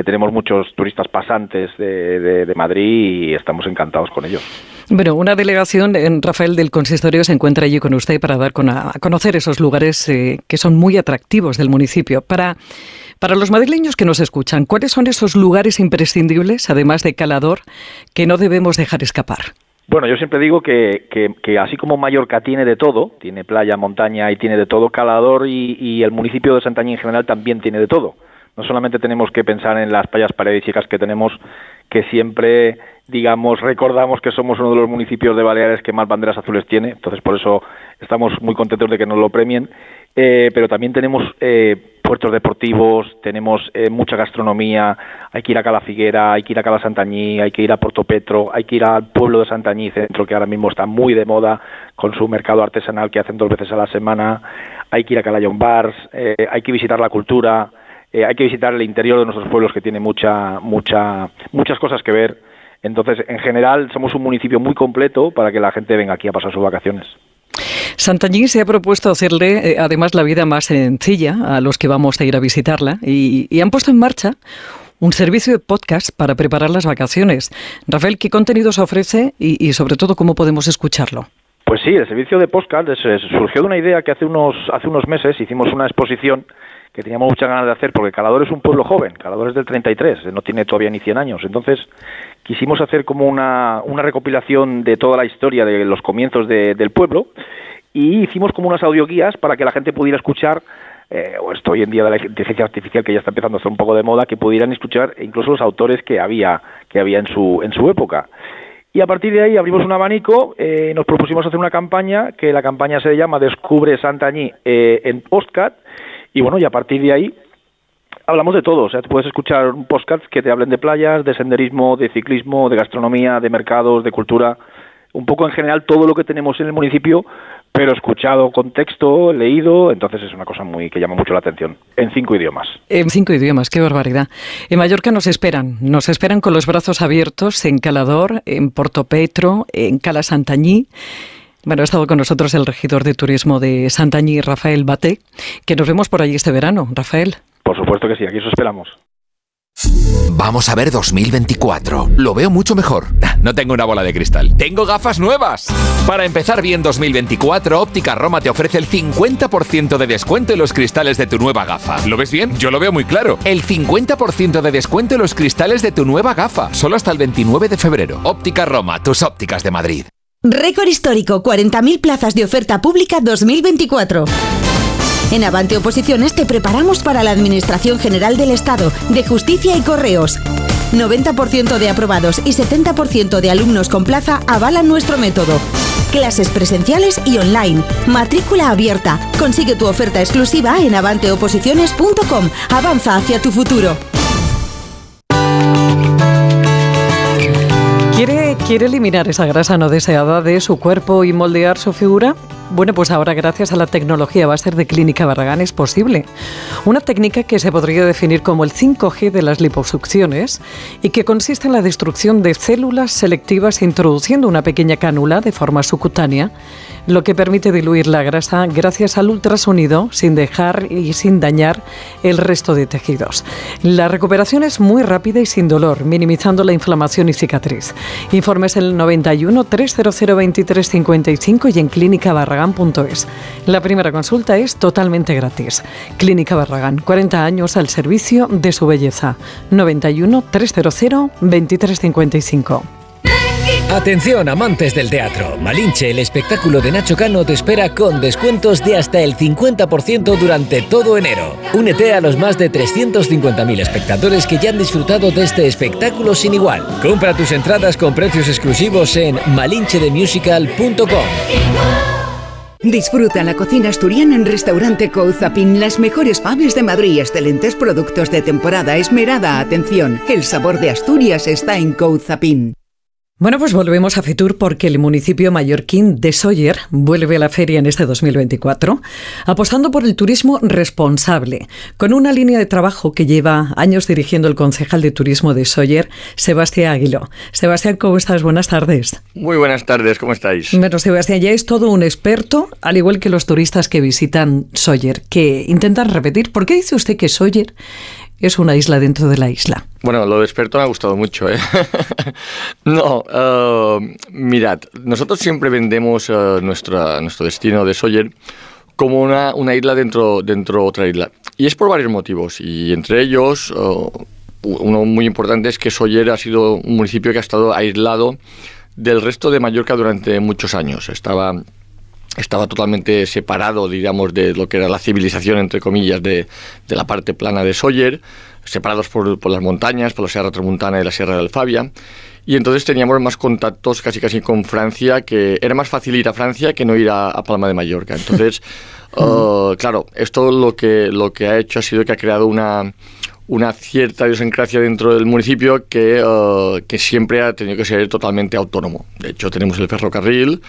tenemos muchos turistas pasantes de, Madrid y estamos encantados con ellos. Bueno, una delegación, en Rafael, del consistorio se encuentra allí con usted para dar a conocer esos lugares eh, que son muy atractivos del municipio. Para para los madrileños que nos escuchan, ¿cuáles son esos lugares imprescindibles, además de Calador, que no debemos dejar escapar? Bueno, yo siempre digo que, que, así como Mallorca tiene de todo, tiene playa, montaña y tiene de todo, Calador y, el municipio de Santaña en general también tiene de todo. No solamente tenemos que pensar en las playas paradisíacas que tenemos, que siempre, digamos, recordamos que somos uno de los municipios de Baleares que más banderas azules tiene, entonces por eso estamos muy contentos de que nos lo premien, eh, pero también tenemos eh, puertos deportivos, tenemos eh, mucha gastronomía, hay que ir a la Figuera, hay que ir a Cala Santañí, hay que ir a Porto Petro, hay que ir al pueblo de Santañí Centro, que ahora mismo está muy de moda con su mercado artesanal que hacen dos veces a la semana, hay que ir a Calayón Bars, eh, hay que visitar la cultura, eh, hay que visitar el interior de nuestros pueblos que tiene mucha, mucha, muchas cosas que ver. Entonces, en general, somos un municipio muy completo para que la gente venga aquí a pasar sus vacaciones. Santañí se ha propuesto hacerle, eh, además, la vida más sencilla a los que vamos a ir a visitarla y, han puesto en marcha un servicio de podcast para preparar las vacaciones. Rafael, ¿qué contenidos ofrece y, sobre todo cómo podemos escucharlo? Pues sí, el servicio de podcast surgió de una idea que hace unos, hace unos meses hicimos una exposición que teníamos muchas ganas de hacer, porque Calador es un pueblo joven, Calador es del 33, no tiene todavía ni 100 años. Entonces, quisimos hacer como una, recopilación de toda la historia de los comienzos del pueblo y hicimos como unas audioguías para que la gente pudiera escuchar eh, o esto hoy en día de la inteligencia artificial que ya está empezando a ser un poco de moda, que pudieran escuchar incluso los autores que había, que había en su, en su época. Y a partir de ahí abrimos un abanico, eh, nos propusimos hacer una campaña, que la campaña se llama Descubre Santañí eh, en Postcat, y bueno, y a partir de ahí hablamos de todo, o sea, puedes escuchar un podcast que te hablen de playas, de senderismo, de ciclismo, de gastronomía, de mercados, de cultura, un poco en general todo lo que tenemos en el municipio, pero escuchado con texto, leído, entonces es una cosa muy que llama mucho la atención, en cinco idiomas. En cinco idiomas, qué barbaridad. En Mallorca nos esperan, nos esperan con los brazos abiertos en Calador, en Porto Petro, en Cala Santañí. Bueno, ha estado con nosotros el regidor de turismo de Santañí, Rafael Bate, que nos vemos por allí este verano. Rafael. Por supuesto que sí, aquí os esperamos. Vamos a ver 2024. Lo veo mucho mejor. No tengo una bola de cristal. Tengo gafas nuevas. Para empezar bien 2024, Óptica Roma te ofrece el 50% de descuento en los cristales de tu nueva gafa. ¿Lo ves bien? Yo lo veo muy claro. El 50% de descuento en los cristales de tu nueva gafa. Solo hasta el 29 de febrero. Óptica Roma, tus ópticas de Madrid. Récord histórico, 40.000 plazas de oferta pública 2024. En Avante Oposiciones te preparamos para la Administración General del Estado, de Justicia y Correos. 90% de aprobados y 70% de alumnos con plaza avalan nuestro método. Clases presenciales y online. Matrícula abierta. Consigue tu oferta exclusiva en avanteoposiciones.com. Avanza hacia tu futuro. ¿Quiere, ¿Quiere eliminar esa grasa no deseada de su cuerpo y moldear su figura? Bueno, pues ahora gracias a la tecnología base de Clínica Barragán es posible. Una técnica que se podría definir como el 5G de las liposucciones y que consiste en la destrucción de células selectivas introduciendo una pequeña cánula de forma subcutánea, lo que permite diluir la grasa gracias al ultrasonido sin dejar y sin dañar el resto de tejidos. La recuperación es muy rápida y sin dolor, minimizando la inflamación y cicatriz. Informes el 91 300 2355 y en Clínica Barragán la primera consulta es totalmente gratis. Clínica Barragán, 40 años al servicio de su belleza. 91 300 2355. Atención amantes del teatro. Malinche, el espectáculo de Nacho Cano te espera con descuentos de hasta el 50% durante todo enero. Únete a los más de 350.000 espectadores que ya han disfrutado de este espectáculo sin igual. Compra tus entradas con precios exclusivos en malinchedemusical.com. Disfruta la cocina asturiana en Restaurante Couzapin. Las mejores faves de Madrid, excelentes productos de temporada, esmerada atención. El sabor de Asturias está en Couzapin. Bueno, pues volvemos a Fitur porque el municipio mallorquín de Sóller vuelve a la feria en este 2024, apostando por el turismo responsable, con una línea de trabajo que lleva años dirigiendo el concejal de turismo de Sóller, Sebastián Águilo. Sebastián, ¿cómo estás? Buenas tardes. Muy buenas tardes, ¿cómo estáis? Bueno, Sebastián ya es todo un experto, al igual que los turistas que visitan Sóller, que intentan repetir. ¿Por qué dice usted que Sóller es una isla dentro de la isla. Bueno, lo de experto me ha gustado mucho. ¿eh? <laughs> no, uh, mirad, nosotros siempre vendemos uh, nuestra, nuestro destino de Sawyer como una, una, isla dentro dentro otra isla. Y es por varios motivos. Y entre ellos, uh, uno muy importante es que Sawyer ha sido un municipio que ha estado aislado del resto de Mallorca durante muchos años. Estaba estaba totalmente separado, digamos, de lo que era la civilización, entre comillas, de, de la parte plana de Sóller, separados por, por, las montañas, por la Sierra Tramontana y la Sierra de Alfabia. Y entonces teníamos más contactos casi casi con Francia, que era más fácil ir a Francia que no ir a, a Palma de Mallorca. Entonces, uh, <laughs> claro, esto lo que, lo que ha hecho ha sido que ha creado una, una cierta idiosincrasia dentro del municipio que, uh, que siempre ha tenido que ser totalmente autónomo. De hecho, tenemos el ferrocarril,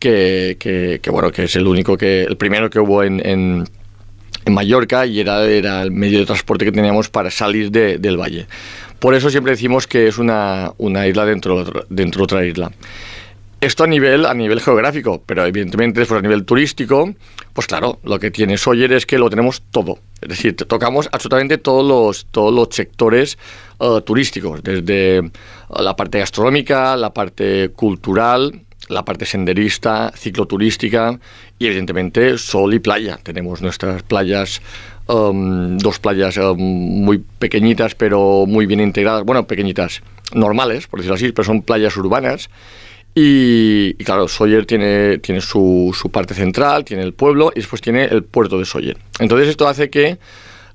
que, bueno, que es el único que, el primero que hubo en, en, Mallorca y era, era el medio de transporte que teníamos para salir de, del valle. Por eso siempre decimos que es una, una isla dentro, dentro de otra isla. Esto a nivel, a nivel geográfico, pero evidentemente después a nivel turístico, pues claro, lo que tiene Sawyer es que lo tenemos todo. Es decir, tocamos absolutamente todos los, todos los sectores uh, turísticos, desde la parte gastronómica, la parte cultural, la parte senderista, cicloturística y evidentemente sol y playa. Tenemos nuestras playas, um, dos playas um, muy pequeñitas pero muy bien integradas, bueno, pequeñitas, normales, por decirlo así, pero son playas urbanas. Y, claro, Sawyer tiene, tiene su, su, parte central, tiene el pueblo y después tiene el puerto de Sawyer. Entonces esto hace que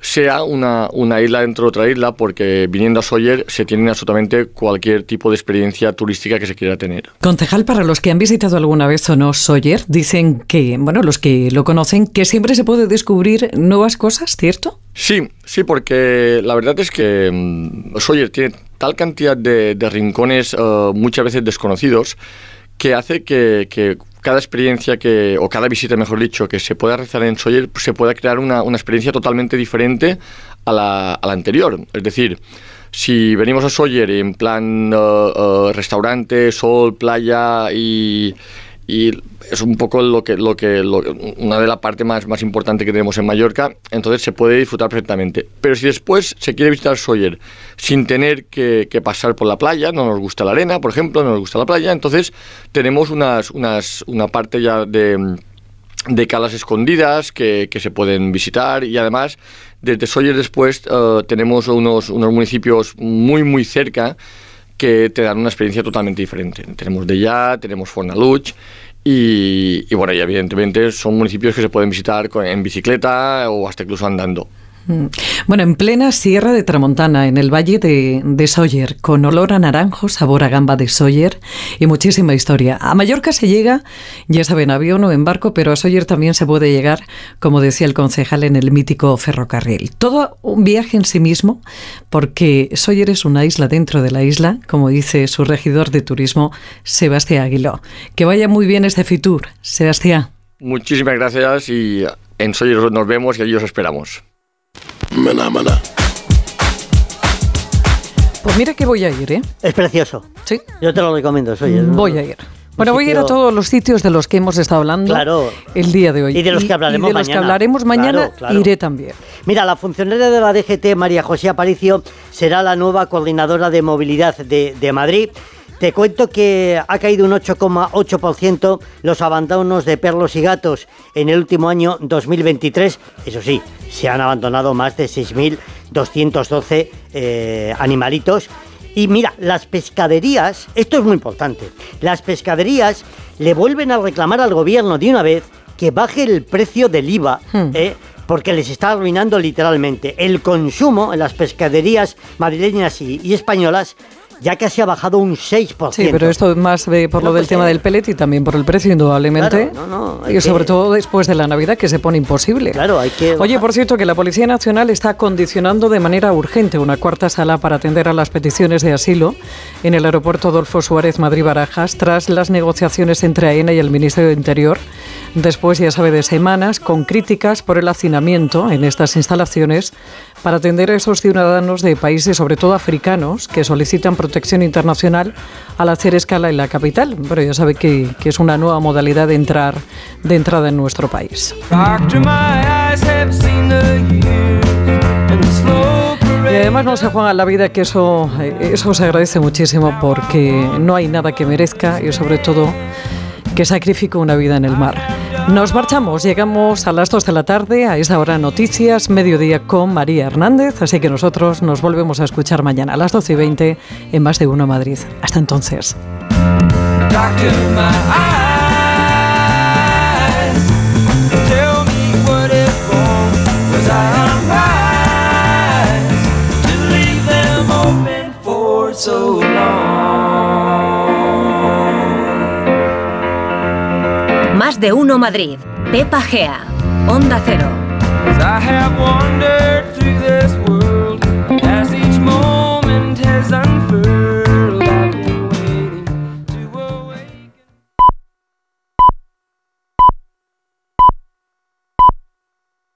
sea una, una, isla dentro de otra isla, porque viniendo a Sawyer se tiene absolutamente cualquier tipo de experiencia turística que se quiera tener. Concejal, para los que han visitado alguna vez o no Sawyer, dicen que, bueno, los que lo conocen, que siempre se puede descubrir nuevas cosas, ¿cierto? Sí, sí, porque la verdad es que um, Sawyer tiene tal cantidad de, de rincones uh, muchas veces desconocidos que hace que, que cada experiencia que, o cada visita, mejor dicho, que se pueda realizar en Sawyer, se pueda crear una, una experiencia totalmente diferente a la, anterior. Es decir, si venimos a Sawyer en plan uh, uh, restaurante, sol, playa y, y es un poco lo que, lo que lo- una de las partes más, más importantes que tenemos en Mallorca, entonces se puede disfrutar perfectamente. Pero si después se quiere visitar Sóller sin tener que, que pasar por la playa, no nos gusta la arena, por ejemplo, no nos gusta la playa, entonces tenemos unas, unas, una parte ya de de calas escondidas que, que se pueden visitar y además desde Sóller después eh, tenemos unos, unos municipios muy muy cerca que te dan una experiencia totalmente diferente. Tenemos Dellà, tenemos Fornaluch y, bueno, evidentemente son municipios que se pueden visitar en bicicleta o hasta incluso andando. Mm. Bueno, en plena Sierra de Tramontana, en el valle de, de con olor a naranjo, sabor a gamba de Sóller y muchísima historia. A Mallorca se llega, ya saben, avión o en barco, pero a Sóller también se puede llegar, como decía el concejal, en el mítico ferrocarril. Todo un viaje en sí mismo, porque Sóller es una isla dentro de la isla, como dice su regidor de turismo, Sebastián Aguiló. Que vaya muy bien este Fitur, Sebastián. Muchísimas gracias y en Sóller nos vemos y allí os esperamos. Pues mira que voy a ir, ¿eh? Es precioso. Sí. Yo te lo recomiendo, soy Voy a ir. Bueno, voy a ir a todos los sitios de los que hemos estado hablando Claro. el día de hoy. Y de los que hablaremos y de los que mañana. hablaremos mañana Claro, claro. iré también. Mira, la funcionaria de la DGT, María José Aparicio, será la nueva coordinadora de movilidad de, de Madrid. Te cuento que ha caído un 8,8% los abandonos de perros y gatos en el último año 2023. Eso sí, se han abandonado más de 6.212 eh, animalitos. Y mira, las pescaderías, esto es muy importante, las pescaderías le vuelven a reclamar al gobierno de una vez que baje el precio del IVA, ¿eh? porque les está arruinando literalmente. El consumo en las pescaderías madrileñas y, y españolas ya casi ha bajado un 6%. Sí, pero esto más eh, por lo No, del pues, tema eh, del pellet y también por el precio, indudablemente. Claro, no, no, y sobre que- todo después de la Navidad, que se pone imposible. Claro, hay que... Oye, por cierto, que la Policía Nacional está condicionando de manera urgente una cuarta sala para atender a las peticiones de asilo en el aeropuerto Adolfo Suárez Madrid-Barajas tras las negociaciones entre AENA y el Ministerio de Interior. Después, ya sabe, de semanas con críticas por el hacinamiento en estas instalaciones para atender a esos ciudadanos de países, sobre todo africanos, que solicitan protección internacional al hacer escala en la capital. Pero ya sabe que, que es una nueva modalidad de entrar de entrada en nuestro país. Y además no se juega la vida que eso, eh, eso se agradece muchísimo porque no hay nada que merezca y sobre todo que sacrifique una vida en el mar. Nos marchamos, llegamos a las 2 de la tarde, a esa hora noticias, mediodía con María Hernández, así que nosotros nos volvemos a escuchar mañana a las 12 y 20 en Más de Uno Madrid. Hasta entonces. de 1 Madrid. Pepa Gea. Onda Cero.